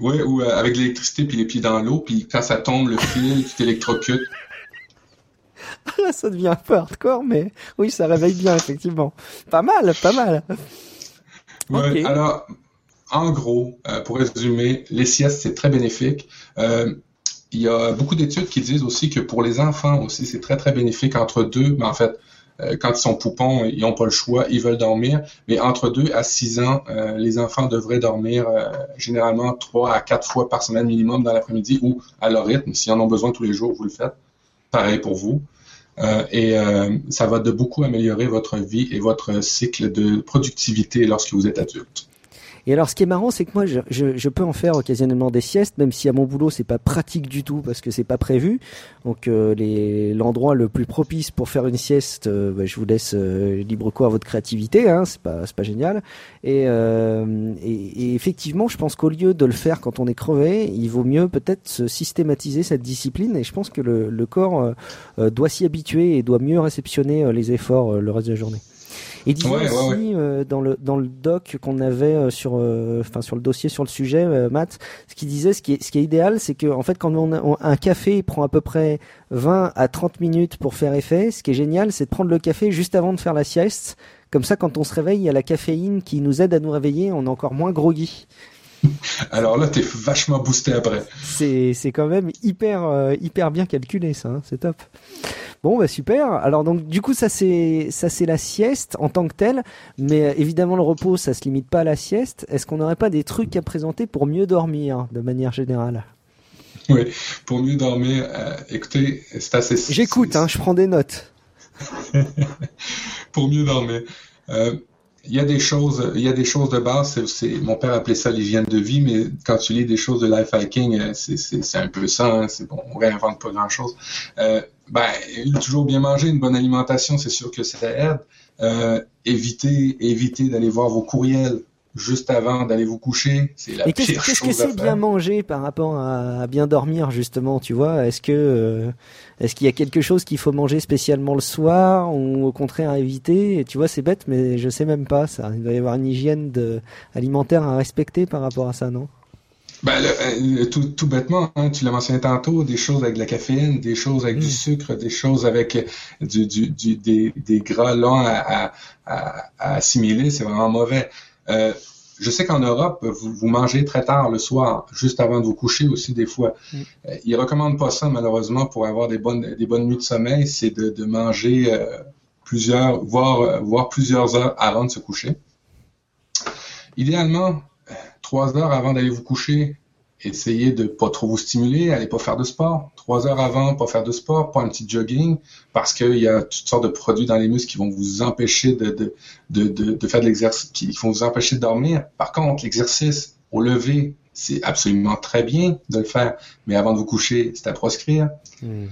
Speaker 1: oui, ou euh, avec l'électricité puis les pieds dans l'eau, puis quand ça tombe, le fil, tu t'électrocutes.
Speaker 2: Là, ça devient un peu hardcore, mais oui, ça réveille bien, effectivement. Pas mal, pas mal.
Speaker 1: Ouais, alors, en gros, euh, pour résumer, les siestes, c'est très bénéfique. Euh, il y a beaucoup d'études qui disent aussi que pour les enfants aussi, c'est très, très bénéfique entre deux, mais en fait, euh, quand ils sont poupons, ils n'ont pas le choix, ils veulent dormir. Mais entre deux à six ans, les enfants devraient dormir généralement trois à quatre fois par semaine minimum dans l'après-midi ou à leur rythme. S'ils en ont besoin tous les jours, vous le faites. Pareil pour vous. et ça va de beaucoup améliorer votre vie et votre cycle de productivité lorsque vous êtes adulte.
Speaker 2: Et alors, ce qui est marrant, c'est que moi, je, je, je, peux en faire occasionnellement des siestes, même si à mon boulot, c'est pas pratique du tout parce que c'est pas prévu. Donc, euh, l'endroit le plus propice pour faire une sieste, euh, bah, je vous laisse euh, libre cours à votre créativité. Hein, c'est pas, pas génial. Et, euh, et, et, effectivement, je pense qu'au lieu de le faire quand on est crevé, il vaut mieux peut-être systématiser cette discipline. Et je pense que le, le corps doit s'y habituer et doit mieux réceptionner les efforts le reste de la journée. Et disons aussi euh, dans le dans le doc qu'on avait euh, sur euh, enfin sur le dossier sur le sujet, Matt, ce qu'il disait, ce qui est ce qui est idéal, c'est que en fait quand on, a, un café prend à peu près 20 à 30 minutes pour faire effet, ce qui est génial, c'est de prendre le café juste avant de faire la sieste. Comme ça, quand on se réveille, il y a la caféine qui nous aide à nous réveiller, on est encore moins groggy.
Speaker 1: Alors là, t'es vachement boosté après.
Speaker 2: C'est quand même hyper hyper bien calculé ça, hein, c'est top. Bon, bah super. Alors donc du coup ça c'est ça c'est la sieste en tant que telle, mais euh, évidemment le repos ça se limite pas à la sieste. Est-ce qu'on n'aurait pas des trucs à présenter pour mieux dormir de manière générale?
Speaker 1: Oui, pour mieux dormir. Euh, écoutez, c'est assez.
Speaker 2: J'écoute, hein, je prends des notes.
Speaker 1: pour mieux dormir. Euh, il y a des choses, il y a des choses de base. C'est, mon père appelait ça l'hygiène de vie, mais quand tu lis des choses de life hacking, c'est, c'est, un peu ça. Hein, c'est bon, on réinvente pas grand chose. Euh, ben, toujours bien manger, une bonne alimentation, c'est sûr que ça aide. Euh, éviter, éviter d'aller voir vos courriels juste avant d'aller vous coucher, c'est la pire chose
Speaker 2: Qu'est-ce que c'est bien manger par rapport à, bien dormir justement, tu vois? Est-ce que euh, est-ce qu'il y a quelque chose qu'il faut manger spécialement le soir ou au contraire à éviter? Tu vois, c'est bête, mais je sais même pas ça. Il doit y avoir une hygiène de, alimentaire à respecter par rapport à ça, non?
Speaker 1: Ben, euh, tout, tout, bêtement, hein, tu l'as mentionné tantôt, des choses avec de la caféine, des choses avec du hmm. sucre, des choses avec du, du, du des, des, gras longs à, à, à assimiler, c'est vraiment mauvais. Euh, je sais qu'en Europe, vous, vous, mangez très tard le soir, juste avant de vous coucher aussi des fois. Mm. Euh, ils recommandent pas ça malheureusement pour avoir des bonnes des bonnes nuits de sommeil, c'est de, de, manger euh, plusieurs, voire, voire plusieurs heures avant de se coucher. Idéalement, trois heures avant d'aller vous coucher, essayez de pas trop vous stimuler, allez pas faire de sport. Trois heures avant, pas faire de sport, pas un petit jogging, parce qu'il y a toutes sortes de produits dans les muscles qui vont vous empêcher de, de, de, de, faire de l'exercice, qui vont vous empêcher de dormir. Par contre, l'exercice au lever, c'est absolument très bien de le faire, mais avant de vous coucher, c'est à proscrire. Hmm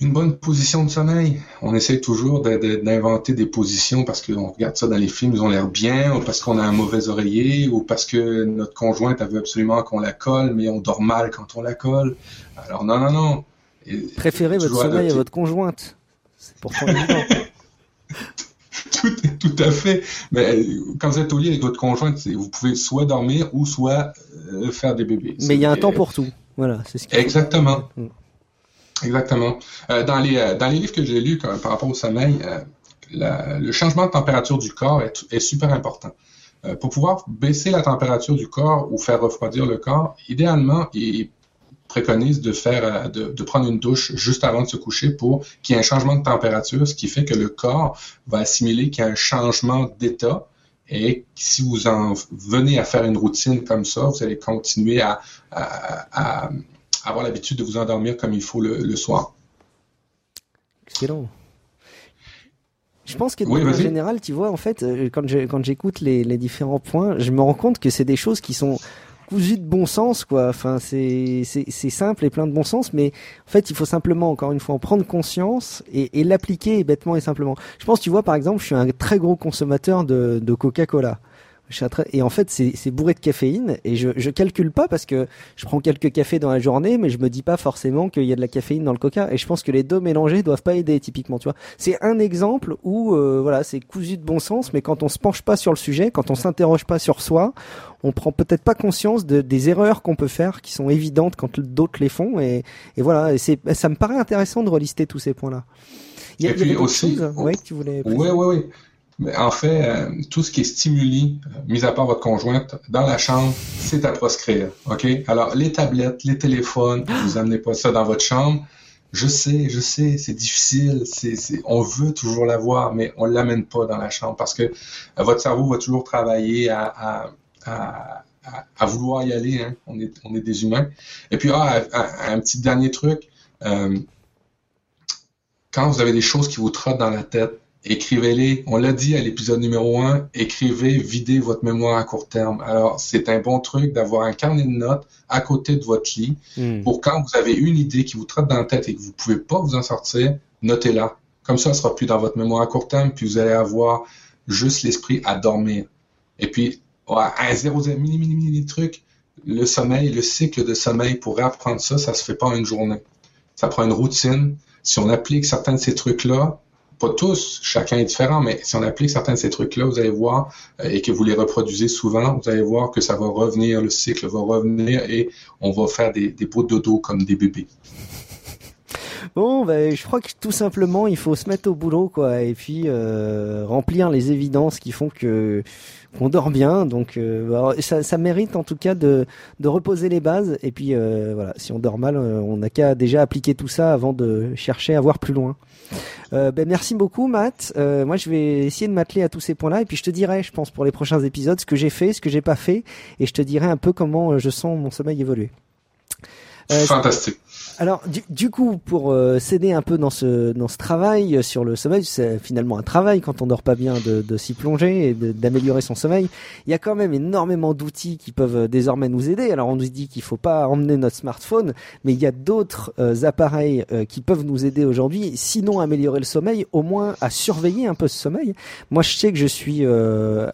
Speaker 1: une bonne position de sommeil. On essaie toujours d'inventer des positions parce qu'on regarde ça dans les films, ils ont l'air bien, ou parce qu'on a un mauvais oreiller, ou parce que notre conjointe a veut absolument qu'on la colle, mais on dort mal quand on la colle. Alors non, non, non.
Speaker 2: Préférez votre sommeil à votre conjointe. C'est évident.
Speaker 1: tout, tout à fait. Mais quand vous êtes au lit avec votre conjointe, vous pouvez soit dormir ou soit euh, faire des bébés.
Speaker 2: Mais il y a un temps pour tout. Voilà, c'est ce
Speaker 1: Exactement. Mm. Exactement. Euh, dans, les, euh, dans les livres que j'ai lus par rapport au sommeil, euh, le changement de température du corps est, est super important. pour pouvoir baisser la température du corps ou faire refroidir le corps, idéalement, il préconise de faire de, de, prendre une douche juste avant de se coucher pour qu'il y ait un changement de température, ce qui fait que le corps va assimiler qu'il y a un changement d'état et si vous en venez à faire une routine comme ça, vous allez continuer à, à, à, avoir l'habitude de vous endormir comme il faut le, soir.
Speaker 2: Excellent. Je pense que en général, tu vois, en fait, euh, quand quand j'écoute les, les différents points, je me rends compte que c'est des choses qui sont cousues de bon sens, quoi. Enfin, c'est c'est simple et plein de bon sens, mais en fait, il faut simplement, encore une fois, en prendre conscience et, et l'appliquer bêtement et simplement. Je pense, tu vois, par exemple, je suis un très gros consommateur de, de Coca-Cola. Et en fait, c'est bourré de caféine. Et je, je calcule pas parce que je prends quelques cafés dans la journée, mais je me dis pas forcément qu'il y a de la caféine dans le coca. Et je pense que les deux mélangés doivent pas aider, typiquement. Tu vois, c'est un exemple où euh, voilà, c'est cousu de bon sens, mais quand on se penche pas sur le sujet, quand on s'interroge pas sur soi, on prend peut-être pas conscience de, des erreurs qu'on peut faire, qui sont évidentes quand d'autres les font. Et, et voilà, et ça me paraît intéressant de relister tous ces points-là.
Speaker 1: Il y a, et puis aussi,
Speaker 2: ouais, que tu voulais.
Speaker 1: Oui, oui, oui. Mais en fait, euh, tout ce qui est stimuli, euh, mis à part votre conjointe, dans la chambre, c'est à proscrire. OK? Alors, les tablettes, les téléphones, vous amenez pas ça dans votre chambre. Je sais, je sais, c'est difficile, c'est, on veut toujours l'avoir, mais on l'amène pas dans la chambre parce que euh, votre cerveau va toujours travailler à, à, à, à vouloir y aller. Hein. On, est, on est des humains. Et puis, ah, un, petit dernier truc. Euh, quand vous avez des choses qui vous trottent dans la tête, écrivez-les. On l'a dit à l'épisode numéro 1, écrivez, videz votre mémoire à court terme. Alors, c'est un bon truc d'avoir un carnet de notes à côté de votre lit hmm. pour quand vous avez une idée qui vous trotte dans la tête et que vous pouvez pas vous en sortir, notez-la. Comme ça, elle sera plus dans votre mémoire à court terme, puis vous allez avoir juste l'esprit à dormir. Et puis, un zéro, mini, mini, mini truc, le sommeil, le cycle de sommeil, pour apprendre ça, ça se fait pas en une journée. Ça prend une routine. Si on applique certains de ces trucs-là, pas tous, chacun est différent, mais si on applique certains de ces trucs-là, vous allez voir, euh, et que vous les reproduisez souvent, vous allez voir que ça va revenir, le cycle va revenir et on va faire des, des de dodo comme des bébés.
Speaker 2: Bon, ben, je crois que tout simplement, il faut se mettre au boulot, quoi, et puis euh, remplir les évidences qui font que qu'on dort bien. Donc, euh, ça, mérite en tout cas de, reposer les bases. Et puis, euh, voilà, si on dort mal, euh, on n'a qu'à déjà appliquer tout ça avant de chercher à voir plus loin. Ben, merci beaucoup, Matt. Moi, je vais essayer de m'atteler à tous ces points-là, et puis je te dirai, je pense, pour les prochains épisodes, ce que j'ai fait, ce que j'ai pas fait, et je te dirai un peu comment je sens mon sommeil évoluer.
Speaker 1: Fantastique.
Speaker 2: Alors, du, coup, pour euh, s'aider un peu dans ce dans ce travail sur le sommeil, c'est finalement un travail quand on dort pas bien de, de s'y plonger et d'améliorer son sommeil. Il y a quand même énormément d'outils qui peuvent euh, désormais nous aider. Alors, on nous dit qu'il faut pas emmener notre smartphone, mais il y a d'autres euh, appareils qui peuvent nous aider aujourd'hui, sinon améliorer le sommeil, au moins à surveiller un peu ce sommeil. Moi, je sais que je suis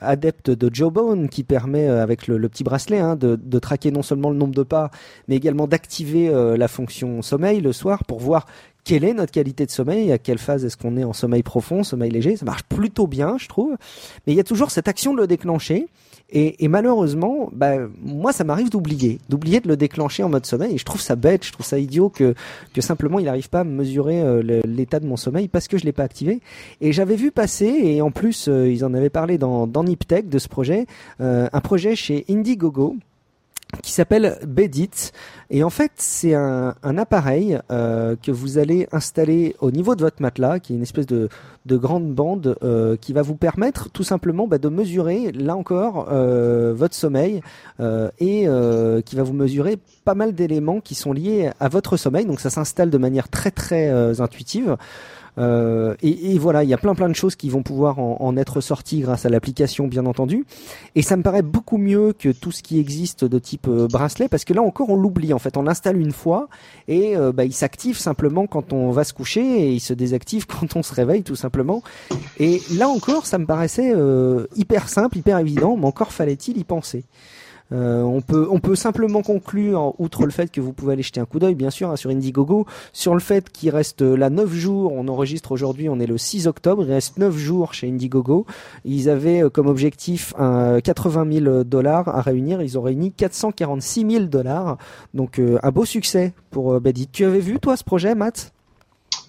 Speaker 2: adepte de Jawbone qui permet avec le, le petit bracelet hein, de, de traquer non seulement le nombre de pas, mais également d'activer la fonction sommeil le soir pour voir quelle est notre qualité de sommeil, à quelle phase est-ce qu'on est en sommeil profond, sommeil léger. Ça marche plutôt bien, je trouve. Mais il y a toujours cette action de le déclencher. Et, malheureusement, bah, moi, ça m'arrive d'oublier, d'oublier de le déclencher en mode sommeil. Et je trouve ça bête, je trouve ça idiot que, que simplement il n'arrive pas à mesurer euh, l'état de mon sommeil parce que je l'ai pas activé. Et j'avais vu passer, et en plus, euh, ils en avaient parlé dans, dans Niptech de ce projet, euh, un projet chez Indiegogo qui s'appelle Bedit. Et en fait, c'est un, appareil euh, que vous allez installer au niveau de votre matelas, qui est une espèce de, grande bande euh, qui va vous permettre tout simplement bah, de mesurer, là encore, euh, votre sommeil et qui va vous mesurer pas mal d'éléments qui sont liés à votre sommeil. Donc ça s'installe de manière très très intuitive. Euh, et, voilà, il y a plein plein de choses qui vont pouvoir en, être sorties grâce à l'application, bien entendu. Et ça me paraît beaucoup mieux que tout ce qui existe de type euh, bracelet, parce que là encore, on l'oublie. En fait, on l'installe une fois et euh, bah, il s'active simplement quand on va se coucher et il se désactive quand on se réveille, tout simplement. Et là encore, ça me paraissait hyper simple, hyper évident, mais encore fallait-il y penser. Euh, on peut on peut simplement conclure, outre le fait que vous pouvez aller jeter un coup d'œil, bien sûr, hein, sur Indiegogo, sur le fait qu'il reste là 9 jours. On enregistre aujourd'hui, on est le 6 octobre. Il reste 9 jours chez Indiegogo. Ils avaient euh, comme objectif un 80 000 dollars à réunir. Ils ont réuni 446 000 dollars. Donc euh, un beau succès pour Bedit. Tu avais vu toi ce projet, Matt?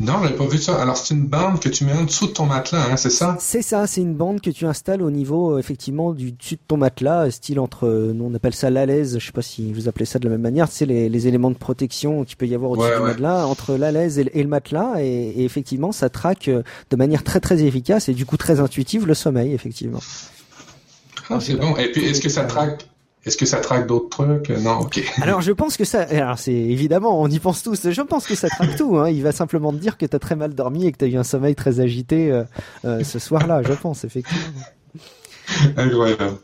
Speaker 1: Non, j'avais pas vu ça. Alors, c'est une bande que tu mets en dessous de ton matelas, hein, c'est ça?
Speaker 2: C'est ça, c'est une bande que tu installes au niveau, euh, effectivement, du dessus de ton matelas, style entre, euh, nous on appelle ça l'alaise, je sais pas si vous appelez ça de la même manière, c'est les, les éléments de protection qu'il peut y avoir au-dessus du matelas, entre l'alaise et, et, le matelas, et, effectivement, ça traque euh, de manière très très efficace et du coup très intuitive le sommeil, effectivement.
Speaker 1: Ah, c'est bon. Et puis, est-ce que ça traque est-ce que ça traque d'autres trucs? Non, ok.
Speaker 2: Alors je pense que ça, alors c'est évidemment, on y pense tous. Je pense que ça traque tout. Hein. Il va simplement te dire que tu as très mal dormi et que tu as eu un sommeil très agité euh, euh, ce soir-là. Je pense effectivement.
Speaker 1: Incroyable.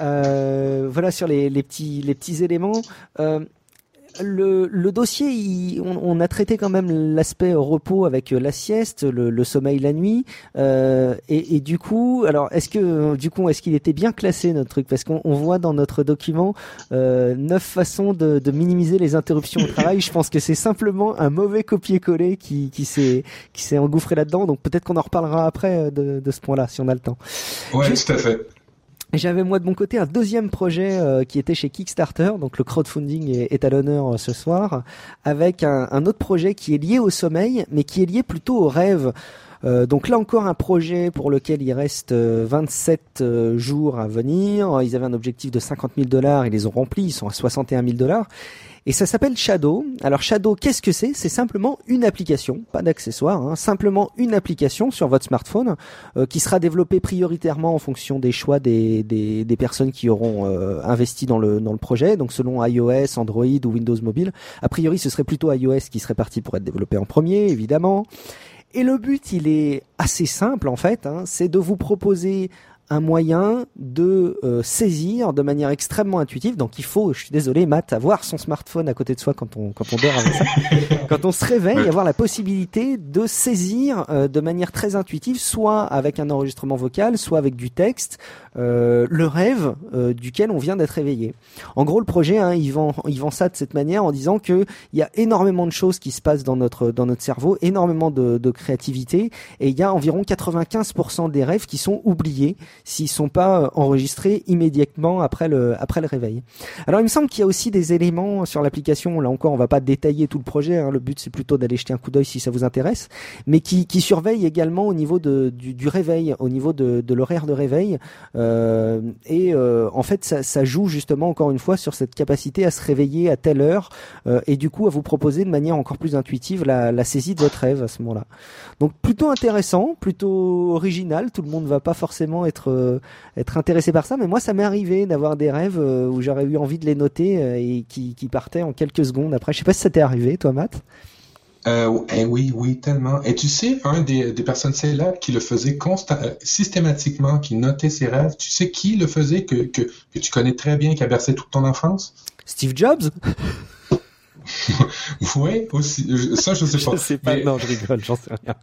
Speaker 2: Euh, voilà sur les, les, petits les petits éléments. Euh, le, le dossier, on, a traité quand même l'aspect repos avec euh, la sieste, le, sommeil la nuit, euh, et, du coup, alors est-ce que du coup, est-ce qu'il était bien classé notre truc? Parce qu'on voit dans notre document euh, neuf façons de, minimiser les interruptions au travail. Je pense que c'est simplement un mauvais copier-coller qui, qui s'est qui s'est engouffré là-dedans. Donc peut-être qu'on en reparlera après de, de ce point-là si on a le temps.
Speaker 1: Ouais, tout à fait.
Speaker 2: J'avais moi de mon côté un deuxième projet euh, qui était chez Kickstarter, donc le crowdfunding est, à l'honneur euh, ce soir, avec un, un, autre projet qui est lié au sommeil, mais qui est lié plutôt au rêve. Euh, donc là encore un projet pour lequel il reste 27 jours à venir. Ils avaient un objectif de 50 000 dollars, ils les ont remplis, ils sont à 61 000 dollars. Et ça s'appelle Shadow. Alors Shadow, qu'est-ce que c'est? C'est simplement une application, pas d'accessoire, hein, simplement une application sur votre smartphone euh, qui sera développée prioritairement en fonction des choix des, des, personnes qui auront euh, investi dans le, dans le projet, donc selon iOS, Android ou Windows Mobile. A priori, ce serait plutôt iOS qui serait parti pour être développé en premier, évidemment. Et le but, il est assez simple en fait, hein, c'est de vous proposer un moyen de euh, saisir de manière extrêmement intuitive. Donc il faut, je suis désolé, Matt, avoir son smartphone à côté de soi quand on quand on dort avec ça. quand on se réveille, avoir la possibilité de saisir euh, de manière très intuitive, soit avec un enregistrement vocal, soit avec du texte, euh, le rêve duquel on vient d'être réveillé. En gros, le projet, hein, il vend il vend ça de cette manière en disant que il y a énormément de choses qui se passent dans notre dans notre cerveau, énormément de, de créativité, et il y a environ 95% des rêves qui sont oubliés s'ils sont pas euh, enregistrés immédiatement après le après le réveil. Alors il me semble qu'il y a aussi des éléments sur l'application. Là encore, on va pas détailler tout le projet. Hein. Le but c'est plutôt d'aller jeter un coup d'œil si ça vous intéresse, mais qui, qui surveille également au niveau de, du, du réveil, au niveau de, de l'horaire de réveil. Euh, et euh, en fait, ça, ça, joue justement encore une fois sur cette capacité à se réveiller à telle heure euh, et du coup à vous proposer de manière encore plus intuitive la, la saisie de votre rêve à ce moment-là. Donc plutôt intéressant, plutôt original. Tout le monde va pas forcément être euh, être intéressé par ça, mais moi ça m'est arrivé d'avoir des rêves euh, où j'aurais eu envie de les noter euh, et qui, qui partaient en quelques secondes après. Je sais pas si ça t'est arrivé, toi, Matt.
Speaker 1: Eh oui, oui, tellement. Et tu sais, un des, des personnes célèbres qui le faisait systématiquement, qui notait ses rêves, tu sais qui le faisait que, que, que tu connais très bien, qui a bercé toute ton enfance?
Speaker 2: Steve Jobs?
Speaker 1: oui, aussi. Ça, je sais pas.
Speaker 2: Je sais pas, non, je rigole, j'en sais rien.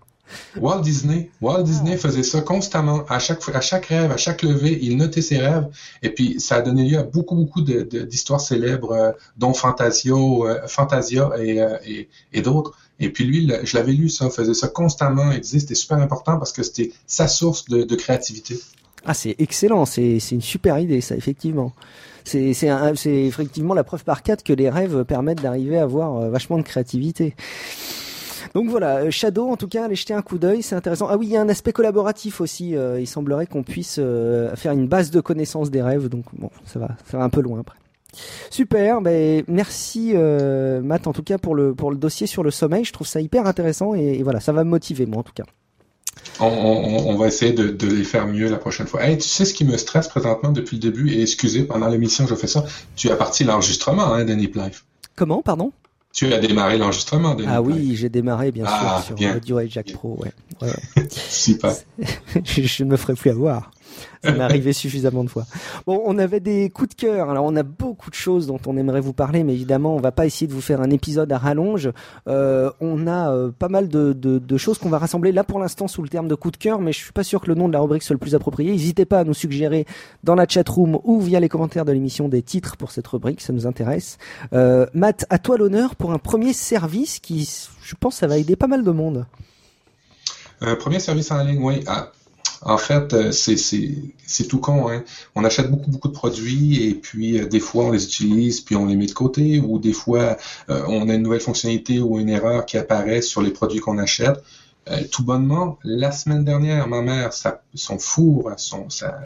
Speaker 1: Walt Disney, Walt Disney faisait ça constamment. À chaque, à chaque rêve, à chaque levée, il notait ses rêves. Et puis, ça a donné lieu à beaucoup, beaucoup d'histoires de, célèbres, euh, dont Fantasio, euh, Fantasia et, euh, et, et d'autres. Et puis lui, je l'avais lu, ça, faisait ça constamment. Et c'était super important parce que c'était sa source de, de créativité.
Speaker 2: Ah, c'est excellent. C'est une super idée, ça, effectivement. C'est effectivement la preuve par quatre que les rêves permettent d'arriver à avoir vachement de créativité. Donc voilà, euh, Shadow, en tout cas, allez jeter un coup d'œil, c'est intéressant. Ah oui, il y a un aspect collaboratif aussi. Euh, il semblerait qu'on puisse euh, faire une base de connaissances des rêves, donc bon, ça va, ça va un peu loin après. Super, ben merci euh, Matt en tout cas pour le pour le dossier sur le sommeil. Je trouve ça hyper intéressant et, voilà, ça va me motiver moi en tout cas.
Speaker 1: On, va essayer de, les faire mieux la prochaine fois. Hey, tu sais ce qui me stresse présentement depuis le début et excusez pendant l'émission je fais ça. Tu as parti l'enregistrement, hein, Live.
Speaker 2: Comment, pardon?
Speaker 1: Tu as démarré l'enregistrement,
Speaker 2: Denis Ah oui, j'ai démarré bien ah, sûr sur Radio Jack Pro. Ouais.
Speaker 1: Super.
Speaker 2: je ne me ferai plus avoir. Ça m'est arrivé suffisamment de fois. Bon, on avait des coups de cœur. Alors, on a beaucoup de choses dont on aimerait vous parler, mais évidemment, on va pas essayer de vous faire un épisode à rallonge. Euh, on a euh, pas mal de, choses qu'on va rassembler là pour l'instant sous le terme de coup de cœur, mais je suis pas sûr que le nom de la rubrique soit le plus approprié. N'hésitez pas à nous suggérer dans la chat room ou via les commentaires de l'émission des titres pour cette rubrique, ça nous intéresse. Euh, Matt, à toi l'honneur pour un premier service qui, je pense, ça va aider pas mal de monde.
Speaker 1: Premier service en ligne, oui. Ah, en fait, euh, c'est tout con. Hein. On achète beaucoup, beaucoup de produits et puis euh, des fois on les utilise puis on les met de côté ou des fois euh, on a une nouvelle fonctionnalité ou une erreur qui apparaît sur les produits qu'on achète. Tout bonnement, la semaine dernière, ma mère, son four, son, sa,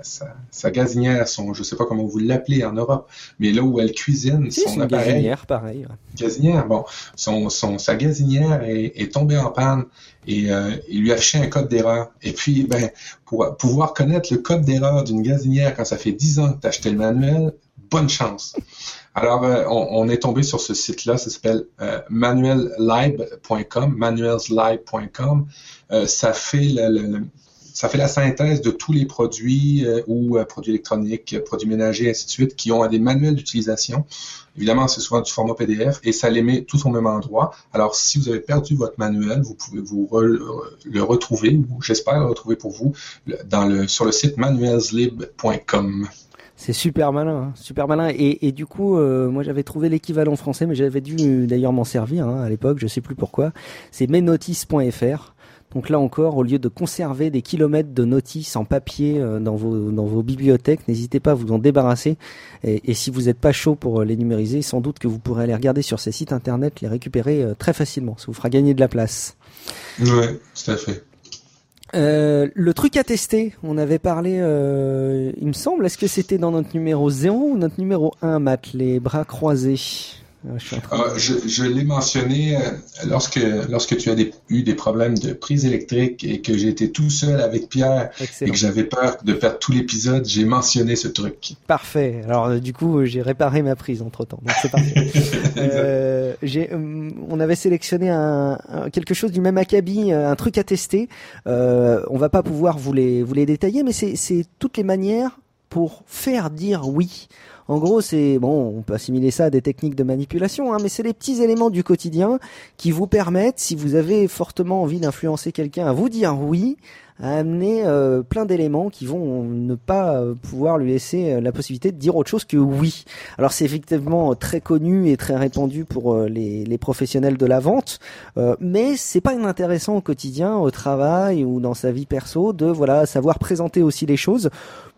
Speaker 1: sa, gazinière, son, je sais pas comment vous l'appelez en Europe, mais là où elle cuisine, son appareil.
Speaker 2: Gazinière, pareil.
Speaker 1: Gazinière, bon, son, son, sa gazinière est, est tombée en panne et euh, il lui a affiché un code d'erreur. Et puis, ben, pour pouvoir connaître le code d'erreur d'une gazinière quand ça fait 10 ans que tu as acheté le manuel, bonne chance. Alors, euh, on, est tombé sur ce site-là, ça s'appelle euh, manuelslive.com. Euh, ça fait la synthèse de tous les produits euh, ou produits électroniques, produits ménagers, ainsi de suite, qui ont des manuels d'utilisation. Évidemment, c'est souvent du format PDF et ça les met tous au même endroit. Alors, si vous avez perdu votre manuel, vous pouvez vous le retrouver, ou j'espère le retrouver pour vous, sur le site manuelslib.com.
Speaker 2: C'est super malin, hein, super malin. Et, et du coup, euh, moi j'avais trouvé l'équivalent français, mais j'avais dû d'ailleurs m'en servir hein, à l'époque, je sais plus pourquoi. C'est menotice.fr. Donc là encore, au lieu de conserver des kilomètres de notices en papier euh, dans vos dans vos bibliothèques, n'hésitez pas à vous en débarrasser. Et, si vous n'êtes pas chaud pour euh, les numériser, sans doute que vous pourrez aller regarder sur ces sites internet, les récupérer euh, très facilement. Ça vous fera gagner de la place.
Speaker 1: Oui, tout à fait.
Speaker 2: Le truc à tester, on avait parlé, il me semble, est-ce que c'était dans notre numéro 0 ou notre numéro 1, Matt, les bras croisés?
Speaker 1: Ah, je, je l'ai mentionné euh, lorsque, lorsque tu as eu des problèmes de prise électrique et que j'étais tout seul avec Pierre et que j'avais peur de perdre tout l'épisode, j'ai mentionné ce truc.
Speaker 2: Parfait. Alors euh, du coup, j'ai réparé ma prise entre temps. Donc c'est parfait. euh, on avait sélectionné un, quelque chose du même acabit, un truc à tester. Euh, on va pas pouvoir vous les, vous les détailler, mais c'est toutes les manières pour faire dire oui en gros, c'est bon, on peut assimiler ça à des techniques de manipulation, hein, mais c'est les petits éléments du quotidien qui vous permettent, si vous avez fortement envie d'influencer quelqu'un, à vous dire oui, à amener euh, plein d'éléments qui vont ne pas euh, pouvoir lui laisser euh, la possibilité de dire autre chose que oui. Alors c'est effectivement très connu et très répandu pour les, professionnels de la vente, mais c'est pas inintéressant au quotidien, au travail ou dans sa vie perso de voilà savoir présenter aussi les choses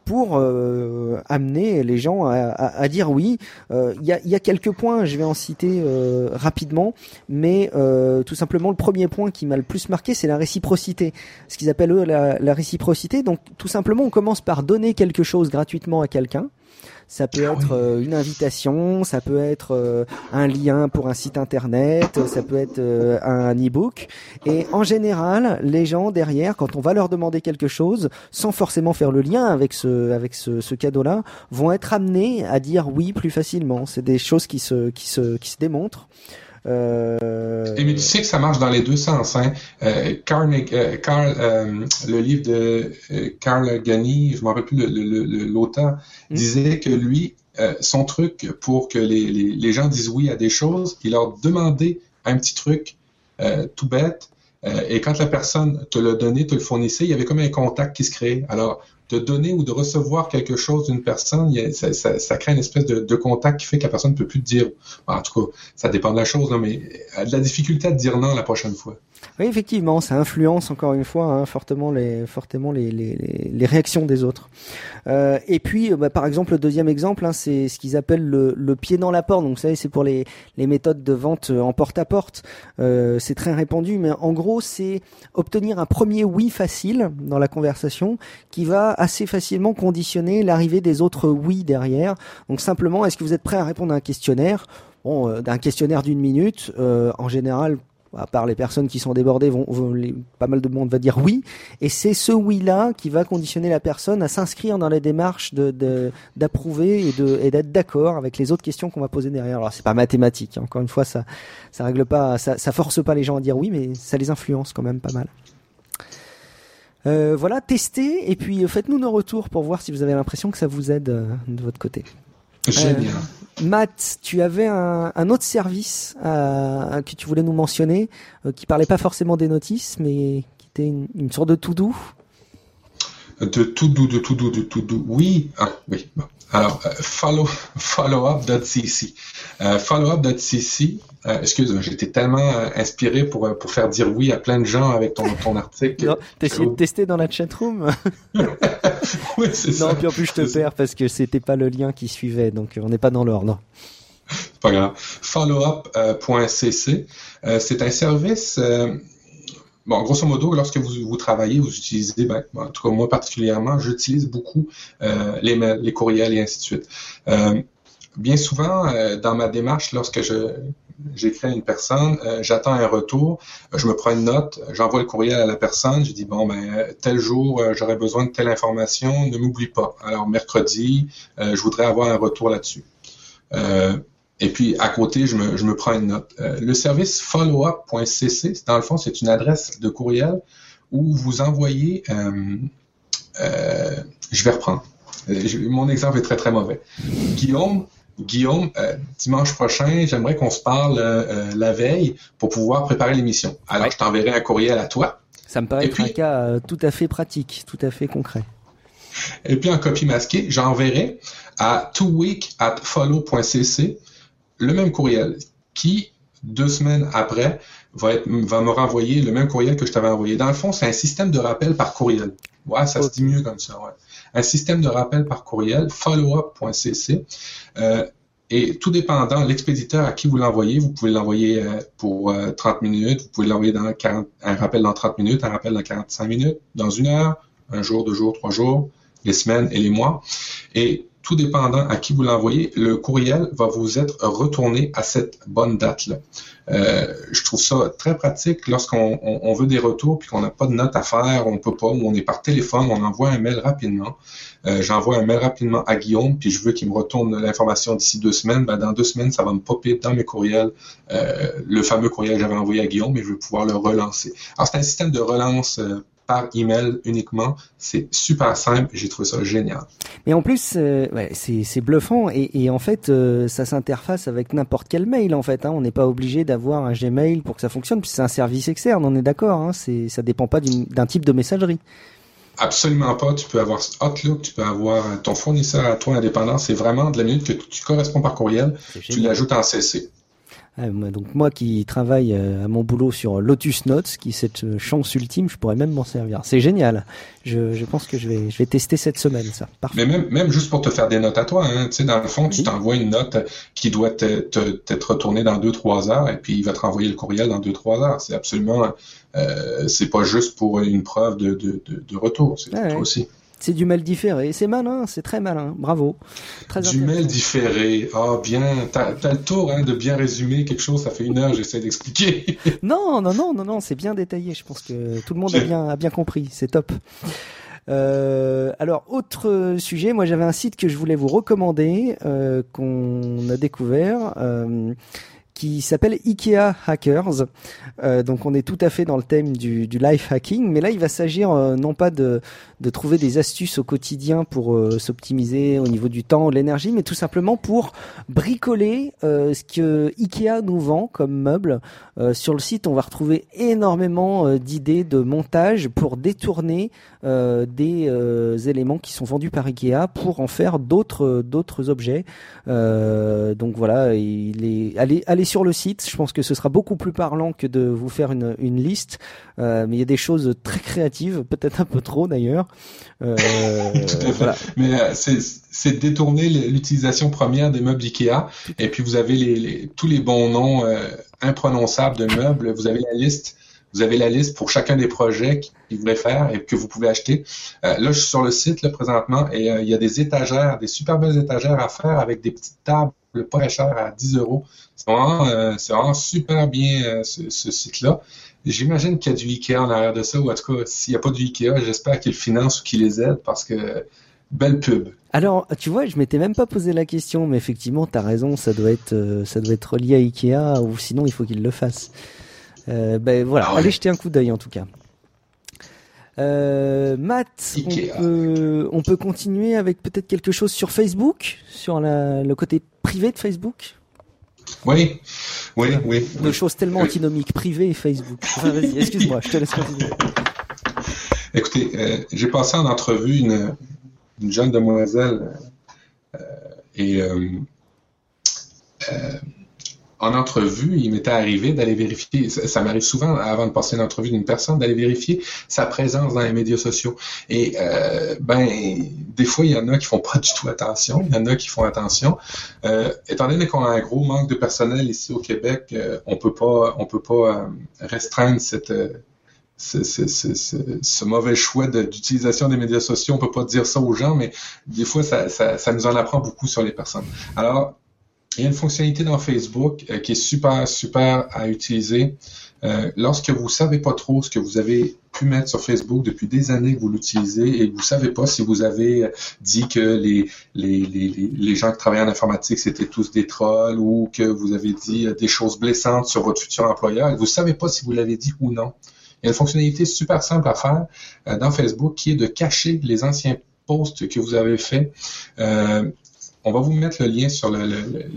Speaker 2: pour euh, amener les gens à, à, dire oui. Il euh, y, a, y, a, quelques points, je vais en citer euh, rapidement, mais tout simplement le premier point qui m'a le plus marqué, c'est la réciprocité. Ce qu'ils appellent eux la, la réciprocité. Donc tout simplement, on commence par donner quelque chose gratuitement à quelqu'un ça peut ah être euh, une invitation, ça peut être euh, un lien pour un site internet, ça peut être euh, un e-book. Et en général, les gens derrière, quand on va leur demander quelque chose, sans forcément faire le lien avec ce avec ce, ce cadeau-là, vont être amenés à dire oui plus facilement. C'est des choses qui se qui se qui se démontrent.
Speaker 1: Euh... Et mais tu sais que ça marche dans les deux sens. Hein? Euh, Carl, euh, Carl euh, le livre de Carl Gani, je ne me rappelle plus l'auteur, le, mm. disait que lui, son truc pour que les, les, les, gens disent oui à des choses, il leur demandait un petit truc tout bête. et quand la personne te l'a donné, te le fournissait, il y avait comme un contact qui se créait. Alors, de donner ou de recevoir quelque chose d'une personne, ça, ça, ça, crée une espèce de, de, contact qui fait que la personne ne peut plus te dire. en tout cas, ça dépend de la chose, là, mais a de la difficulté à te dire non la prochaine fois.
Speaker 2: Oui, effectivement, ça influence encore une fois hein, fortement les fortement les, les, les, réactions des autres. Euh, et puis, euh, bah, par exemple, le deuxième exemple, hein, c'est ce qu'ils appellent le, le, pied dans la porte. Donc, vous savez, c'est pour les, les méthodes de vente euh, en porte à porte. Euh, c'est très répandu, mais en gros, c'est obtenir un premier oui facile dans la conversation qui va assez facilement conditionner l'arrivée des autres oui derrière. Donc simplement, est-ce que vous êtes prêt à répondre à un questionnaire? Bon, euh, d'un questionnaire d'une minute, euh, en général, à part les personnes qui sont débordées, vont, pas mal de monde va dire oui. Et c'est ce oui-là qui va conditionner la personne à s'inscrire dans la démarche de d'approuver et d'être d'accord avec les autres questions qu'on va poser derrière. Alors c'est pas mathématique. Hein. Encore une fois, ça ça règle pas, ça, ça force pas les gens à dire oui, mais ça les influence quand même pas mal. Euh, voilà, testez et puis faites-nous nos retours pour voir si vous avez l'impression que ça vous aide euh, de votre côté.
Speaker 1: Génial.
Speaker 2: Euh, Matt, tu avais un, un autre service euh, que tu voulais nous mentionner, euh, qui parlait pas forcément des notices, mais qui était une, une sorte de tout doux.
Speaker 1: De tout doux, de tout doux, de tout doux. Oui, ah, oui. Bon. Alors, euh, follow, followup.cc. Euh, followup.cc, euh, excuse-moi, j'étais tellement euh, inspiré pour, euh, pour faire dire oui à plein de gens avec ton, ton article.
Speaker 2: T'as essayé de tester dans la chatroom
Speaker 1: Oui, c'est ça.
Speaker 2: Non, puis en plus je te perds parce que c'était pas le lien qui suivait, donc on n'est pas dans l'ordre.
Speaker 1: C'est pas grave. Followup.cc, c'est un service Bon, grosso modo, lorsque vous, vous travaillez, vous utilisez, ben, en tout cas moi particulièrement, j'utilise beaucoup euh, les mails, les courriels et ainsi de suite. Euh, bien souvent, euh, dans ma démarche, lorsque je j'écris à une personne, euh, j'attends un retour, je me prends une note, j'envoie le courriel à la personne, je dis bon ben tel jour euh, j'aurais besoin de telle information, ne m'oublie pas. Alors mercredi, je voudrais avoir un retour là-dessus. Et puis, à côté, je me, je me prends une note. Euh, le service followup.cc, dans le fond, c'est une adresse de courriel où vous envoyez... Euh, euh, je vais reprendre. Euh, mon exemple est très, très mauvais. Guillaume, Guillaume, euh, dimanche prochain, j'aimerais qu'on se parle la veille pour pouvoir préparer l'émission. Alors, ouais. je t'enverrai un courriel à toi.
Speaker 2: Ça me paraît être puis, un cas tout à fait pratique, tout à fait concret.
Speaker 1: Et puis, en copie masquée, j'enverrai à twoweek at follow.cc le même courriel qui, deux semaines après, va, me renvoyer le même courriel que je t'avais envoyé. Dans le fond, c'est un système de rappel par courriel. Ouais, ça se dit mieux comme ça. Ouais. Un système de rappel par courriel, followup.cc. Euh, et tout dépendant, l'expéditeur à qui vous l'envoyez, vous pouvez l'envoyer euh, pour euh, 30 minutes, vous pouvez l'envoyer dans 40, un rappel dans 30 minutes, un rappel dans 45 minutes, dans une heure, un jour, deux jours, trois jours, les semaines et les mois. Tout dépendant à qui vous l'envoyez, le courriel va vous être retourné à cette bonne date-là. Euh, je trouve ça très pratique lorsqu'on on, veut des retours puis qu'on n'a pas de note à faire, on peut pas, ou on est par téléphone, on envoie un mail rapidement. Euh, J'envoie un mail rapidement à Guillaume puis je veux qu'il me retourne l'information d'ici deux semaines. Ben, dans deux semaines, ça va me popper dans mes courriels euh, le fameux courriel que j'avais envoyé à Guillaume et je vais pouvoir le relancer. Alors c'est un système de relance par email uniquement. C'est super simple. J'ai trouvé ça génial.
Speaker 2: Mais en plus, euh, ouais, c'est bluffant et, et, en fait, euh, ça s'interface avec n'importe quel mail. En fait, hein. on n'est pas obligé d'avoir un Gmail pour que ça fonctionne. Puis c'est un service externe. On est d'accord. Hein. C'est ça dépend pas d'un type de messagerie.
Speaker 1: Absolument pas. Tu peux avoir Outlook, tu peux avoir ton fournisseur à toi indépendant. C'est vraiment de la minute que tu corresponds par courriel, tu l'ajoutes en CC.
Speaker 2: Euh, donc moi qui travaille euh, à mon boulot sur Lotus Notes, qui est cette euh, chance ultime, je pourrais même m'en servir. C'est génial. Je, je, pense que je vais, je vais tester cette semaine ça.
Speaker 1: Parfait. Mais même, même juste pour te faire des notes à toi, hein, tu sais, dans le fond, oui. tu t'envoies une note qui doit t'être retournée dans 2-3 heures, et puis il va te renvoyer le courriel dans 2-3 heures. C'est absolument, euh, c'est pas juste pour une preuve de, de, de, de retour, c'est ah, ouais. aussi.
Speaker 2: C'est du mail différé. C'est malin, c'est très malin. Bravo.
Speaker 1: Très du mail différé. Ah, oh, bien. T'as as le tour hein, de bien résumer quelque chose. Ça fait une heure, j'essaie d'expliquer.
Speaker 2: non, non, non, non, non. C'est bien détaillé. Je pense que tout le monde a bien, a bien compris. C'est top. Euh, alors, autre sujet, moi j'avais un site que je voulais vous recommander, euh, qu'on a découvert. Euh, qui s'appelle Ikea Hackers. Euh, donc on est tout à fait dans le thème du, life hacking, mais là il va s'agir euh, non pas de, de trouver des astuces au quotidien pour euh, s'optimiser au niveau du temps, de l'énergie, mais tout simplement pour bricoler ce que Ikea nous vend comme meuble. Sur le site, on va retrouver énormément d'idées de montage pour détourner des éléments qui sont vendus par Ikea pour en faire d'autres d'autres objets. donc voilà, il est allez allez sur le site. Je pense que ce sera beaucoup plus parlant que de vous faire une, une liste. Euh, mais il y a des choses très créatives, peut-être un peu trop d'ailleurs.
Speaker 1: Euh, voilà. Mais euh, c'est détourner l'utilisation première des meubles Ikea. Et puis vous avez les, les, tous les bons noms imprononçables de meubles. Vous avez la liste vous avez la liste pour chacun des projets qu'ils voulaient faire et que vous pouvez acheter. Euh, là, je suis sur le site là, présentement et euh, il y a des étagères, des super belles étagères à faire avec des petites tables pas très cher à 10 euros. C'est vraiment, vraiment, super bien ce, ce site-là. J'imagine qu'il y a du Ikea en arrière de ça, ou en tout cas, s'il n'y a pas du Ikea, j'espère qu'il finance ou qu'il les aide parce que belle pub.
Speaker 2: Alors, tu vois, je m'étais même pas posé la question, mais effectivement, tu as raison, ça doit être, euh, ça doit être relié à Ikea, ou sinon il faut qu'il le fasse. Euh, ben voilà, ah allez jeter un coup d'œil en tout cas. Euh, Matt, on peut, on peut, continuer avec peut-être quelque chose sur Facebook, sur la, le côté privé de Facebook?
Speaker 1: Oui, oui, oui.
Speaker 2: Deux choses tellement antinomiques, privé et Facebook. vas-y, excuse-moi, je te laisse continuer.
Speaker 1: Écoutez, euh, j'ai passé en entrevue une, une jeune demoiselle euh, et euh, en entrevue, il m'était arrivé d'aller vérifier, ça, m'arrive souvent avant de passer une entrevue d'une personne, d'aller vérifier sa présence dans les médias sociaux. Et euh, ben, des fois, il y en a qui font pas du tout attention, il y en a qui font attention. Euh, étant donné qu'on a un gros manque de personnel ici au Québec, euh, on peut pas, on peut pas restreindre cette ce, ce, ce, ce, mauvais choix d'utilisation des médias sociaux. On peut pas dire ça aux gens, mais des fois, ça, ça, ça nous en apprend beaucoup sur les personnes. Alors, il y a une fonctionnalité dans Facebook euh, qui est super, super à utiliser. Euh, lorsque vous savez pas trop ce que vous avez pu mettre sur Facebook depuis des années que vous l'utilisez et que vous savez pas si vous avez euh, dit que les, les, les, les gens qui travaillent en informatique c'était tous des trolls ou que vous avez dit des choses blessantes sur votre futur employeur et vous savez pas si vous l'avez dit ou non. Il y a une fonctionnalité super simple à faire dans Facebook qui est de cacher les anciens posts que vous avez faits. On va vous mettre le lien sur le,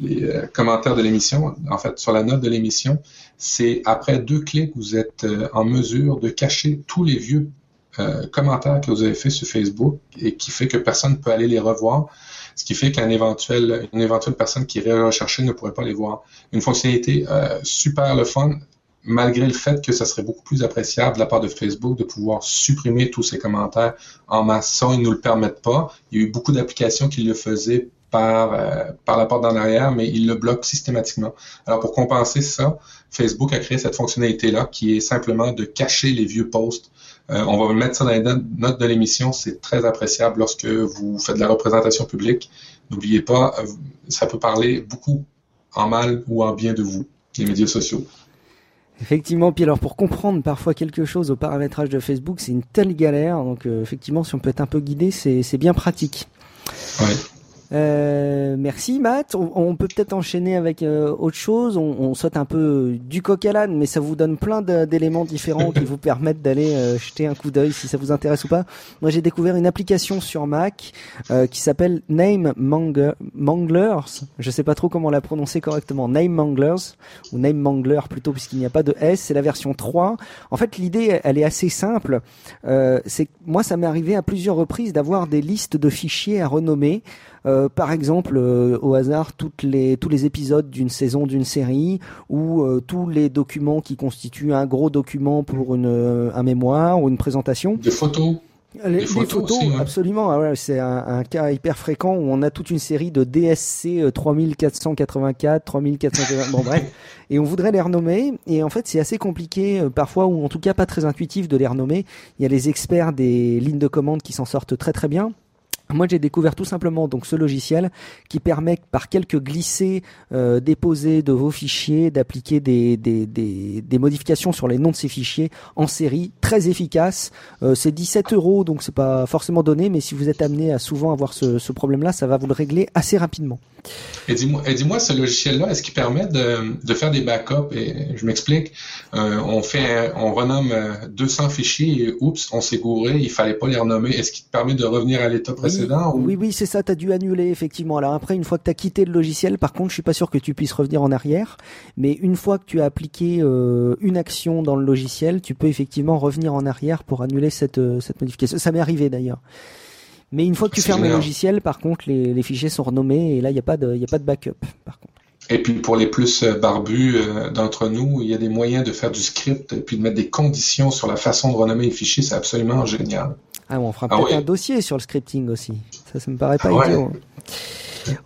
Speaker 1: les euh, commentaires de l'émission, en fait, sur la note de l'émission. C'est après deux clics, vous êtes euh, en mesure de cacher tous les vieux euh, commentaires que vous avez fait sur Facebook et qui fait que personne ne peut aller les revoir, ce qui fait qu'une éventuelle, une éventuelle personne qui irait rechercher ne pourrait pas les voir. Une fonctionnalité super le fun, malgré le fait que ça serait beaucoup plus appréciable de la part de Facebook de pouvoir supprimer tous ces commentaires en masse. Ça, ils ne nous le permettent pas. Il y a eu beaucoup d'applications qui le faisaient par, euh, par la porte d'en arrière, mais il le bloque systématiquement. Alors pour compenser ça, Facebook a créé cette fonctionnalité-là qui est simplement de cacher les vieux posts. Euh, on va mettre ça dans les notes de l'émission. C'est très appréciable lorsque vous faites de la représentation publique. N'oubliez pas, euh, ça peut parler beaucoup en mal ou en bien de vous, les médias sociaux.
Speaker 2: Effectivement, puis alors pour comprendre parfois quelque chose au paramétrage de Facebook, c'est une telle galère. Donc effectivement, si on peut être un peu guidé, c'est bien pratique.
Speaker 1: Ouais.
Speaker 2: Euh, merci Matt. On, peut peut-être enchaîner avec euh, autre chose. On, on, saute un peu du coq à l'âne, mais ça vous donne plein d'éléments différents qui vous permettent d'aller euh, jeter un coup d'œil si ça vous intéresse ou pas. Moi, j'ai découvert une application sur Mac qui s'appelle Name Manglers. Je sais pas trop comment la prononcer correctement. Name Manglers ou Name Mangler plutôt puisqu'il n'y a pas de S. C'est la version 3. En fait, l'idée, elle est assez simple. c'est moi, ça m'est arrivé à plusieurs reprises d'avoir des listes de fichiers à renommer. Euh, par exemple, euh, au hasard, toutes les, tous les épisodes d'une saison d'une série ou euh, tous les documents qui constituent un gros document pour une, un mémoire ou une présentation.
Speaker 1: Des photos.
Speaker 2: Les, photos, absolument. Ah c'est un, un, cas hyper fréquent où on a toute une série de DSC 3484, 3480, bon bref, et on voudrait les renommer. Et en fait, c'est assez compliqué parfois, ou en tout cas pas très intuitif de les renommer. Il y a les experts des lignes de commande qui s'en sortent très très bien. Moi, j'ai découvert tout simplement donc ce logiciel qui permet par quelques glissés euh, déposés de vos fichiers d'appliquer des, des, des, des, modifications sur les noms de ces fichiers en série, très efficace. Euh, c'est 17 euros, donc c'est pas forcément donné, mais si vous êtes amené à souvent avoir ce, ce problème-là, ça va vous le régler assez rapidement.
Speaker 1: Et dis-moi, dis ce logiciel-là, est-ce qu'il permet de, de, faire des backups? Et je m'explique. Euh, on fait, on renomme 200 euh, fichiers et oups, on s'est gouré, il fallait pas les renommer. Est-ce qu'il te permet de revenir à l'état précédent
Speaker 2: Oui, oui, c'est ça. tu as dû annuler effectivement. Alors après, une fois que tu as quitté le logiciel, par contre, je suis pas sûr que tu puisses revenir en arrière. Mais une fois que tu as appliqué euh, une action dans le logiciel, tu peux effectivement revenir en arrière pour annuler cette, euh, cette modification. Ça m'est arrivé d'ailleurs. Mais une fois que tu fermes le logiciel, par contre, les, les, fichiers sont renommés et là, il n'y a pas de, il a pas de backup, par contre.
Speaker 1: Et puis pour les plus euh, barbus euh, d'entre nous, il y a des moyens de faire du script et puis de mettre des conditions sur la façon de renommer les fichiers. C'est absolument génial.
Speaker 2: Ah, on fera ah peut-être un dossier sur le scripting aussi. Ça, ça me paraît pas ah idiot.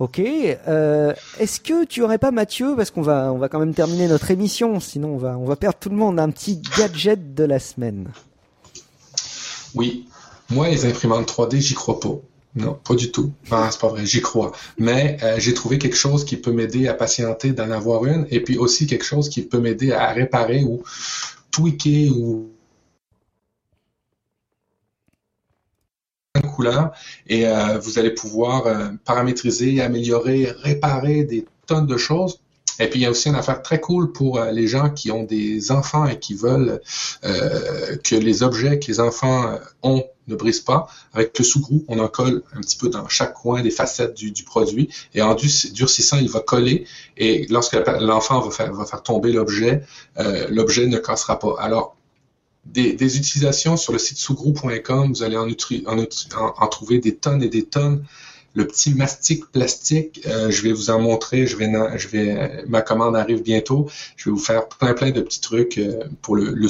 Speaker 2: Ok. Euh, Est-ce que tu aurais pas, Mathieu, parce qu'on va, on va quand même terminer notre émission, sinon on va, on va perdre tout le monde, un petit gadget de la semaine?
Speaker 1: Oui. Moi, les imprimantes 3D, j'y crois pas. Non, pas du tout. Ah, c'est pas vrai, j'y crois. Mais euh, j'ai trouvé quelque chose qui peut m'aider à patienter d'en avoir une, et puis aussi quelque chose qui peut m'aider à réparer ou tweaker ou couleur et euh, vous allez pouvoir euh, paramétriser, améliorer, réparer des tonnes de choses. Et puis il y a aussi une affaire très cool pour euh, les gens qui ont des enfants et qui veulent que les objets que les enfants ont ne brisent pas. Avec le sous-grou, on en colle un petit peu dans chaque coin des facettes du, produit et en durcissant, il va coller et lorsque l'enfant va faire, va faire tomber l'objet, l'objet ne cassera pas. Alors des, utilisations sur le site sougroup.com, vous allez en, trouver des tonnes et des tonnes. Le petit mastic plastique, euh, je vais vous en montrer. Je vais, ma commande arrive bientôt. Je vais vous faire plein plein de petits trucs euh, pour le, le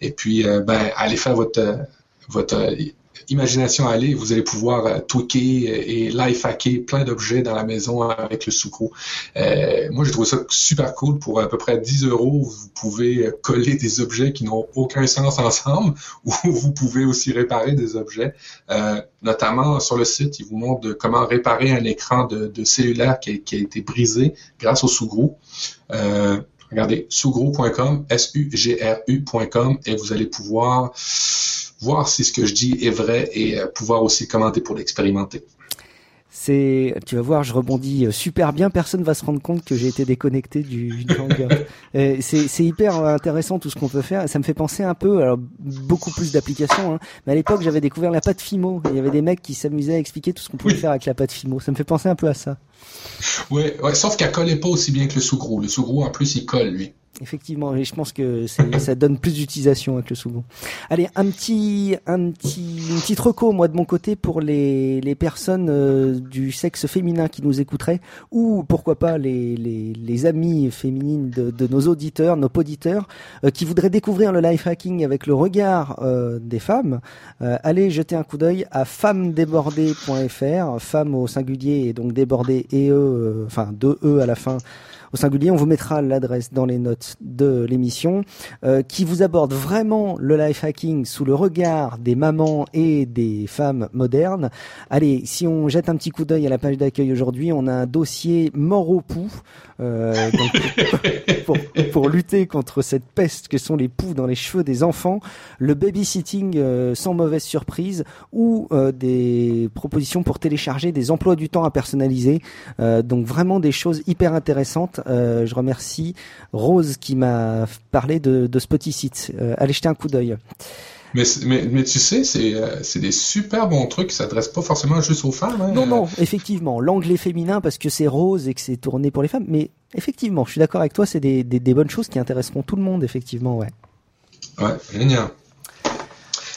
Speaker 1: Et puis, euh, ben, allez faire votre imagination aller, vous allez pouvoir euh, tweaker et life hacker plein d'objets dans la maison avec le sucre. Euh, moi, je trouve ça super cool. Pour à peu près 10 euros, vous pouvez coller des objets qui n'ont aucun sens ensemble ou vous pouvez aussi réparer des objets. Euh, notamment sur le site, il vous montre comment réparer un écran de, cellulaire qui a, été brisé grâce au sous Euh, regardez, sougru.com, S-U-G-R-U.com et vous allez pouvoir voir si ce que je dis est vrai et euh, pouvoir aussi commenter pour l'expérimenter.
Speaker 2: C'est, tu vas voir, je rebondis euh, super bien. Personne va se rendre compte que j'ai été déconnecté du, du c'est, hyper intéressant tout ce qu'on peut faire. Ça me fait penser un peu, alors beaucoup plus d'applications. Hein, mais à l'époque, j'avais découvert la pâte Fimo. Il y avait des mecs qui s'amusaient à expliquer tout ce qu'on pouvait faire avec la pâte Fimo. Ça me fait penser un peu à ça.
Speaker 1: Ouais, ouais sauf qu'elle collait pas aussi bien que le sous-gros. Le sous-gros, en plus, il colle lui.
Speaker 2: Effectivement, et je pense que ça donne plus d'utilisation avec le second. Allez, un petit, un petit, une petite reco moi de mon côté pour les, les personnes euh, du sexe féminin qui nous écouteraient, ou pourquoi pas les, les, les amies féminines de, de, nos auditeurs, nos auditeurs, euh, qui voudraient découvrir le life hacking avec le regard euh, des femmes. allez jeter un coup d'œil à femmesdébordées.fr, femme au singulier et donc débordée et e, enfin deux e à la fin au singulier. On vous mettra l'adresse dans les notes de l'émission, euh, qui vous aborde vraiment le life hacking sous le regard des mamans et des femmes modernes. Allez, si on jette un petit coup d'œil à la page d'accueil aujourd'hui, on a un dossier mort au pouls euh, pour, pour, lutter contre cette peste que sont les poux dans les cheveux des enfants, le babysitting euh, sans mauvaise surprise ou euh, des propositions pour télécharger des emplois du temps à personnaliser. Euh, donc vraiment des choses hyper intéressantes. Je remercie Rose qui m'a parlé de, de Spoticit. allez jeter un coup d'œil.
Speaker 1: Mais, mais, mais, tu sais, c'est euh, des super bons trucs qui s'adressent pas forcément juste aux femmes. Hein.
Speaker 2: Non, non, effectivement. L'angle est féminin parce que c'est rose et que c'est tourné pour les femmes. Mais effectivement, je suis d'accord avec toi, c'est des, des, des, bonnes choses qui intéresseront tout le monde, effectivement, ouais.
Speaker 1: Ouais, génial.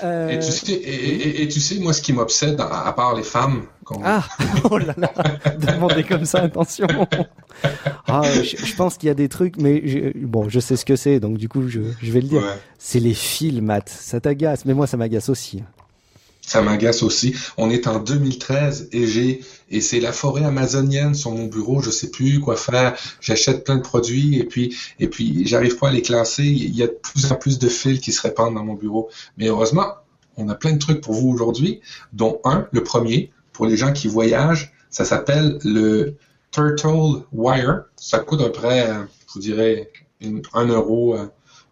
Speaker 1: Euh, et, tu sais, et, tu sais, moi, ce qui m'obsède, à, part les femmes.
Speaker 2: Ah, oh là là, demander comme ça, attention. Ah, je, pense qu'il y a des trucs, mais bon, je sais ce que c'est, donc du coup, je, je vais le dire. C'est les fils, Matt. Ça t'agace, mais moi, ça m'agace aussi
Speaker 1: ça m'agace aussi. On est en 2013 et j'ai et c'est la forêt amazonienne sur mon bureau. Je sais plus quoi faire. J'achète plein de produits et puis et puis j'arrive pas à les classer. Il y a de plus en plus de fils qui se répandent dans mon bureau. Mais heureusement, on a plein de trucs pour vous aujourd'hui, dont un, le premier pour les gens qui voyagent. Ça s'appelle le Turtle Wire. Ça coûte à peu près, je vous dirais, un euro euh,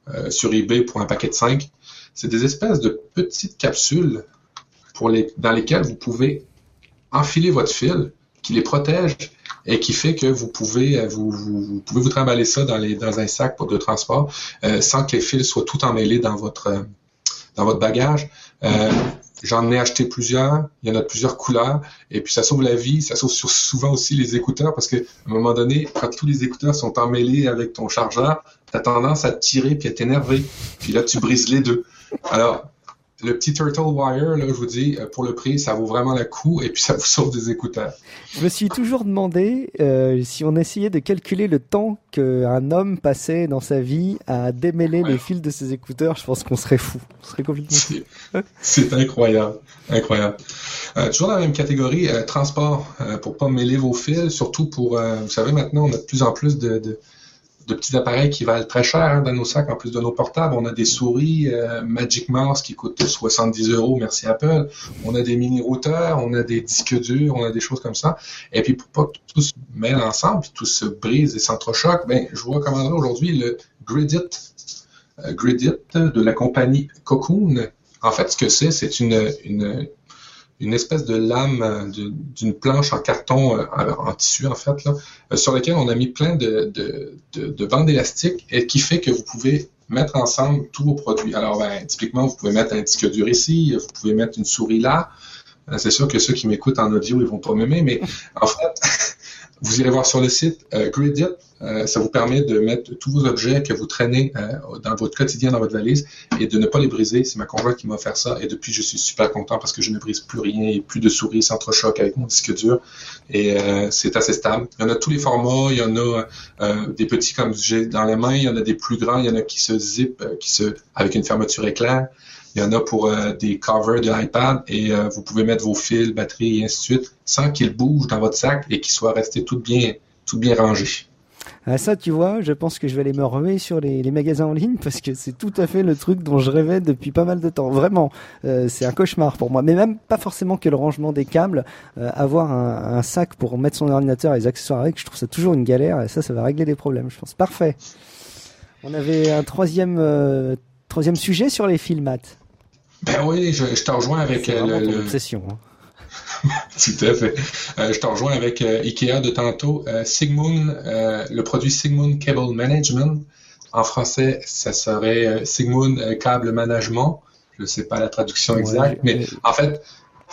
Speaker 1: euh, sur eBay pour un paquet de 5. C'est des espèces de petites capsules dans lesquels vous pouvez enfiler votre fil qui les protège et qui fait que vous pouvez euh, vous, pouvez vous trimballer ça dans, un sac de transport euh, sans que les fils soient tout emmêlés dans votre euh, dans votre bagage. J'en ai acheté plusieurs, il y en a plusieurs couleurs, et puis ça sauve la vie, ça sauve souvent aussi les écouteurs, parce que à un moment donné, quand tous les écouteurs sont emmêlés avec ton chargeur, tu tendance à te tirer puis à t'énerver, puis là tu brises les deux. Alors, le petit Turtle Wire, là, je vous dis, euh, pour le prix, ça vaut vraiment le coup et puis ça vous sauve des écouteurs.
Speaker 2: Je me suis toujours demandé euh, si on essayait de calculer le temps qu'un homme passait dans sa vie à démêler les fils de ses écouteurs, je pense qu'on serait fou. On serait complètement.
Speaker 1: C'est incroyable. Incroyable. Euh, toujours dans la même catégorie, transport, pour pas mêler vos fils, surtout pour, vous savez, maintenant, on a de plus en plus de de petits appareils qui valent très cher hein, dans nos sacs, en plus de nos portables. On a des souris euh, Magic Mouse qui coûtent 70 euros, merci Apple. On a des mini-routeurs, on a des disques durs, on a des choses comme ça. Et puis pour pas que tout se mêle ensemble, puis tout se brise et s'entrechoque, ben, je vois comment aujourd'hui le Gridit, euh, Gridit de la compagnie Cocoon. En fait, ce que c'est, c'est une une espèce de lame euh, d'une planche en carton, euh, en tissu en fait, là, euh, sur laquelle on a mis plein de, de, de, bandes élastiques et qui fait que vous pouvez mettre ensemble tous vos produits. Alors, ben, typiquement, vous pouvez mettre un disque dur ici, vous pouvez mettre une souris là. C'est sûr que ceux qui m'écoutent en audio, ils vont pas m'aimer, mais en fait, vous irez voir sur le site euh, Gridit. Euh, ça vous permet de mettre tous vos objets que vous traînez euh, dans votre quotidien dans votre valise et de ne pas les briser. C'est ma conjointe qui m'a offert ça et depuis je suis super content parce que je ne brise plus rien et plus de souris s'entrechoquent avec mon disque dur et c'est assez stable. Il y en a tous les formats, il y en a des petits comme j'ai dans les mains, il y en a des plus grands, il y en a qui se zip, qui se avec une fermeture éclair. Il y en a pour euh, des covers de iPad et euh, vous pouvez mettre vos fils, batteries et ainsi de suite sans qu'ils bougent dans votre sac et qu'ils soient restés tout bien, tout bien rangés.
Speaker 2: Ah, ça, tu vois, je pense que je vais aller me remettre sur les, magasins en ligne parce que c'est tout à fait le truc dont je rêvais depuis pas mal de temps. Vraiment, euh, c'est un cauchemar pour moi. Mais même pas forcément que le rangement des câbles. avoir un, sac pour mettre son ordinateur et les accessoires avec, je trouve ça toujours une galère et ça, ça va régler des problèmes, je pense. Parfait. On avait un troisième, troisième sujet sur les fils, Matt.
Speaker 1: Ben oui, je, te rejoins avec
Speaker 2: euh, le. Obsession, hein.
Speaker 1: Tout à fait. Euh, je te rejoins avec euh, Ikea de tantôt. Sigmund, le produit Sigmund Cable Management. En français, ça serait Sigmund Cable Management. Je ne sais pas la traduction exacte, mais en fait,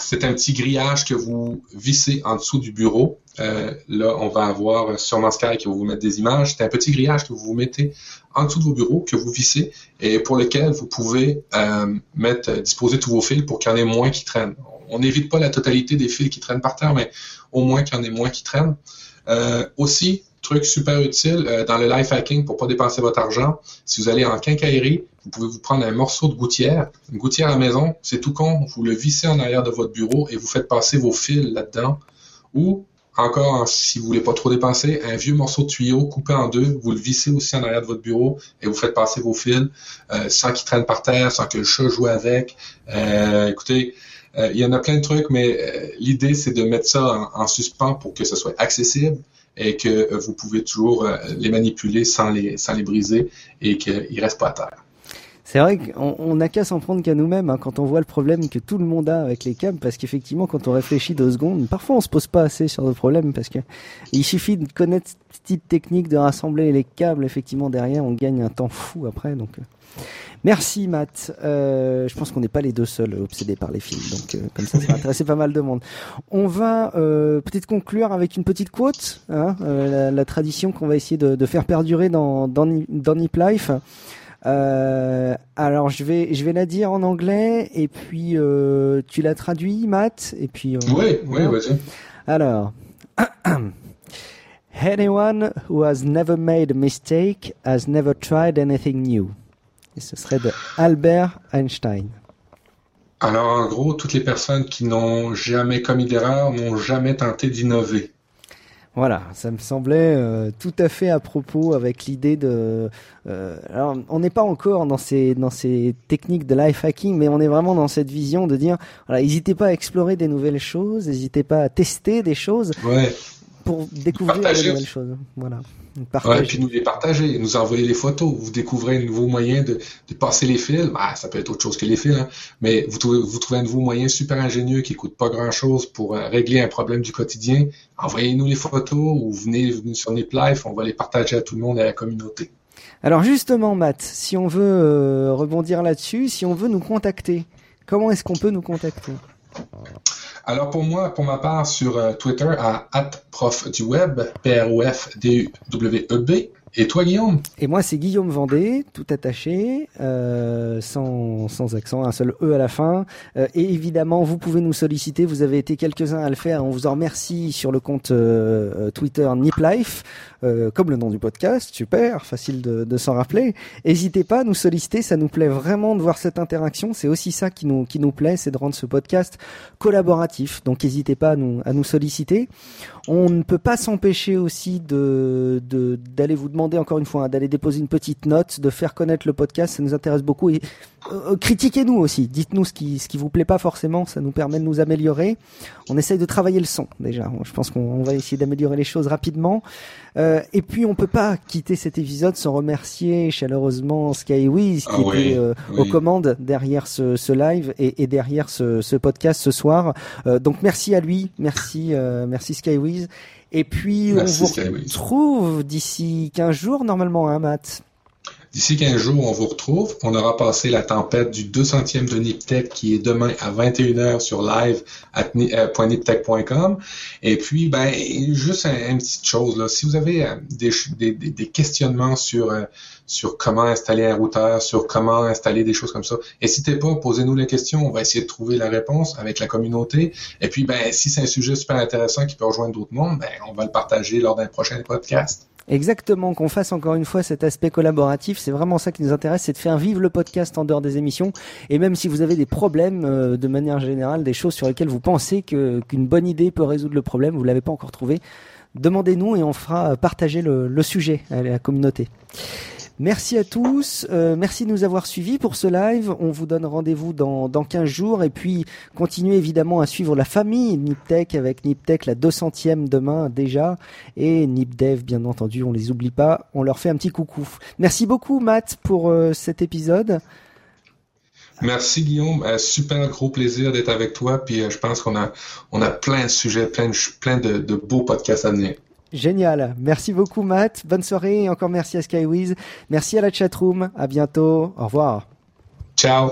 Speaker 1: c'est un petit grillage que vous vissez en dessous du bureau. là, on va avoir sûrement Sky qui va vous mettre des images. C'est un petit grillage que vous mettez en dessous de vos bureaux que vous vissez et pour lequel vous pouvez euh, mettre, euh, disposer tous vos fils pour qu'il y en ait moins qui traînent. On n'évite pas la totalité des fils qui traînent par terre, mais au moins qu'il y en ait moins qui traînent. Euh, aussi, truc super utile euh, dans le life hacking pour pas dépenser votre argent. Si vous allez en quincaillerie, vous pouvez vous prendre un morceau de gouttière, une gouttière à maison, c'est tout con, vous le vissez en arrière de votre bureau et vous faites passer vos fils là-dedans. Ou encore, si vous voulez pas trop dépenser, un vieux morceau de tuyau coupé en deux, vous le vissez aussi en arrière de votre bureau et vous faites passer vos fils euh, sans qu'ils traînent par terre, sans que le chat joue avec. Euh, écoutez, euh, il y en a plein de trucs, mais l'idée c'est de mettre ça en, suspens pour que ce soit accessible et que vous pouvez toujours les manipuler sans les, sans les briser et qu'ils ne restent pas à terre.
Speaker 2: C'est vrai qu'on n'a qu'à s'en prendre qu'à nous-mêmes hein, quand on voit le problème que tout le monde a avec les câbles, parce qu'effectivement, quand on réfléchit deux secondes, parfois on se pose pas assez sur le problème, parce que il suffit de connaître cette petite technique de rassembler les câbles, effectivement derrière, on gagne un temps fou après. Donc, euh. merci Matt. Euh, je pense qu'on n'est pas les deux seuls obsédés par les films, donc euh, comme ça, ça va intéresser pas mal de monde. On va peut-être conclure avec une petite quote, hein, la, tradition qu'on va essayer de, faire perdurer dans dans, dans Nip Life. Euh, alors je vais je vais la dire en anglais et puis euh, tu la traduis Matt et puis
Speaker 1: euh, oui oui vas-y.
Speaker 2: Alors anyone who has never made a mistake has never tried anything new. Et ce serait de Albert Einstein.
Speaker 1: Alors en gros toutes les personnes qui n'ont jamais commis d'erreur n'ont jamais tenté d'innover.
Speaker 2: Voilà, ça me semblait euh, tout à fait à propos avec l'idée de. Euh, alors, on n'est pas encore dans ces dans ces techniques de life hacking, mais on est vraiment dans cette vision de dire, voilà, n'hésitez pas à explorer des nouvelles choses, n'hésitez pas à tester des choses.
Speaker 1: Ouais
Speaker 2: pour découvrir de nouvelles choses. Voilà.
Speaker 1: Ouais, puis nous les partager, nous envoyer les photos. Vous découvrez un nouveau moyen de, de passer les fils. Ah, ça peut être autre chose que les fils, hein. mais vous trouvez, vous trouvez un nouveau moyen super ingénieux qui coûte pas grand chose pour euh, régler un problème du quotidien. Envoyez-nous les photos ou venez, venez sur Nip Life, on va les partager à tout le monde et à la communauté.
Speaker 2: Alors justement, Matt, si on veut euh, rebondir là-dessus, si on veut nous contacter, comment est-ce qu'on peut nous contacter?
Speaker 1: Alors pour moi, pour ma part, sur euh, Twitter, à @prof du web, P R O F D U W E B. Et toi, Guillaume?
Speaker 2: Et moi, c'est Guillaume Vendée, tout attaché, euh, sans, sans accent, un seul E à la fin. Euh, et évidemment, vous pouvez nous solliciter. Vous avez été quelques-uns à le faire. On vous en remercie sur le compte euh, Twitter NipLife, euh, comme le nom du podcast. Super, facile de, de s'en rappeler. N'hésitez pas à nous solliciter. Ça nous plaît vraiment de voir cette interaction. C'est aussi ça qui nous, qui nous plaît, c'est de rendre ce podcast collaboratif. Donc, n'hésitez pas à nous, à nous solliciter. On ne peut pas s'empêcher aussi de d'aller vous demander encore une fois hein, d'aller déposer une petite note, de faire connaître le podcast, ça nous intéresse beaucoup et euh, critiquez-nous aussi. Dites-nous ce qui ce qui vous plaît pas forcément, ça nous permet de nous améliorer. On essaye de travailler le son déjà. Je pense qu'on va essayer d'améliorer les choses rapidement. Euh, et puis on peut pas quitter cet épisode sans remercier chaleureusement Skywiz qui ah était euh, aux commandes derrière ce, ce live et, et, derrière ce, ce, podcast ce soir. Euh, donc merci à lui, merci euh, merci Skywiz. Et puis on vous retrouve d'ici 15 jours normalement, hein, Matt?
Speaker 1: D'ici 15 jours, on vous retrouve. On aura passé la tempête du 200e de Niptech qui est demain à 21h sur live à .niptech.com. Et puis, ben, juste une petite chose, si vous avez euh, des, des, des questionnements sur, euh, sur comment installer un routeur, sur comment installer des choses comme ça, n'hésitez pas, posez-nous les questions. On va essayer de trouver la réponse avec la communauté. Et puis, ben, si c'est un sujet super intéressant qui peut rejoindre d'autres mondes, ben, on va le partager lors d'un prochain podcast.
Speaker 2: Exactement, qu'on fasse encore une fois cet aspect collaboratif, c'est vraiment ça qui nous intéresse, c'est de faire vivre le podcast en dehors des émissions. Et même si vous avez des problèmes euh, de manière générale, des choses sur lesquelles vous pensez que qu'une bonne idée peut résoudre le problème, vous l'avez pas encore trouvé, demandez-nous et on fera partager le, le sujet à la communauté. Merci à tous. Euh, merci de nous avoir suivis pour ce live. On vous donne rendez-vous dans, dans 15 jours. Et puis, continuez évidemment à suivre la famille Niptech avec Niptech, la 200e demain déjà. Et Nipdev, bien entendu, on les oublie pas. On leur fait un petit coucou. Merci beaucoup, Matt, pour euh, cet épisode.
Speaker 1: Merci Guillaume, euh, super gros plaisir d'être avec toi. Puis je pense qu'on a on a plein de sujets, plein de, plein de, de beaux podcasts à venir.
Speaker 2: Génial. Merci beaucoup, Matt. Bonne soirée et encore merci à Skywiz. Merci à la chatroom. À bientôt. Au revoir.
Speaker 1: Ciao.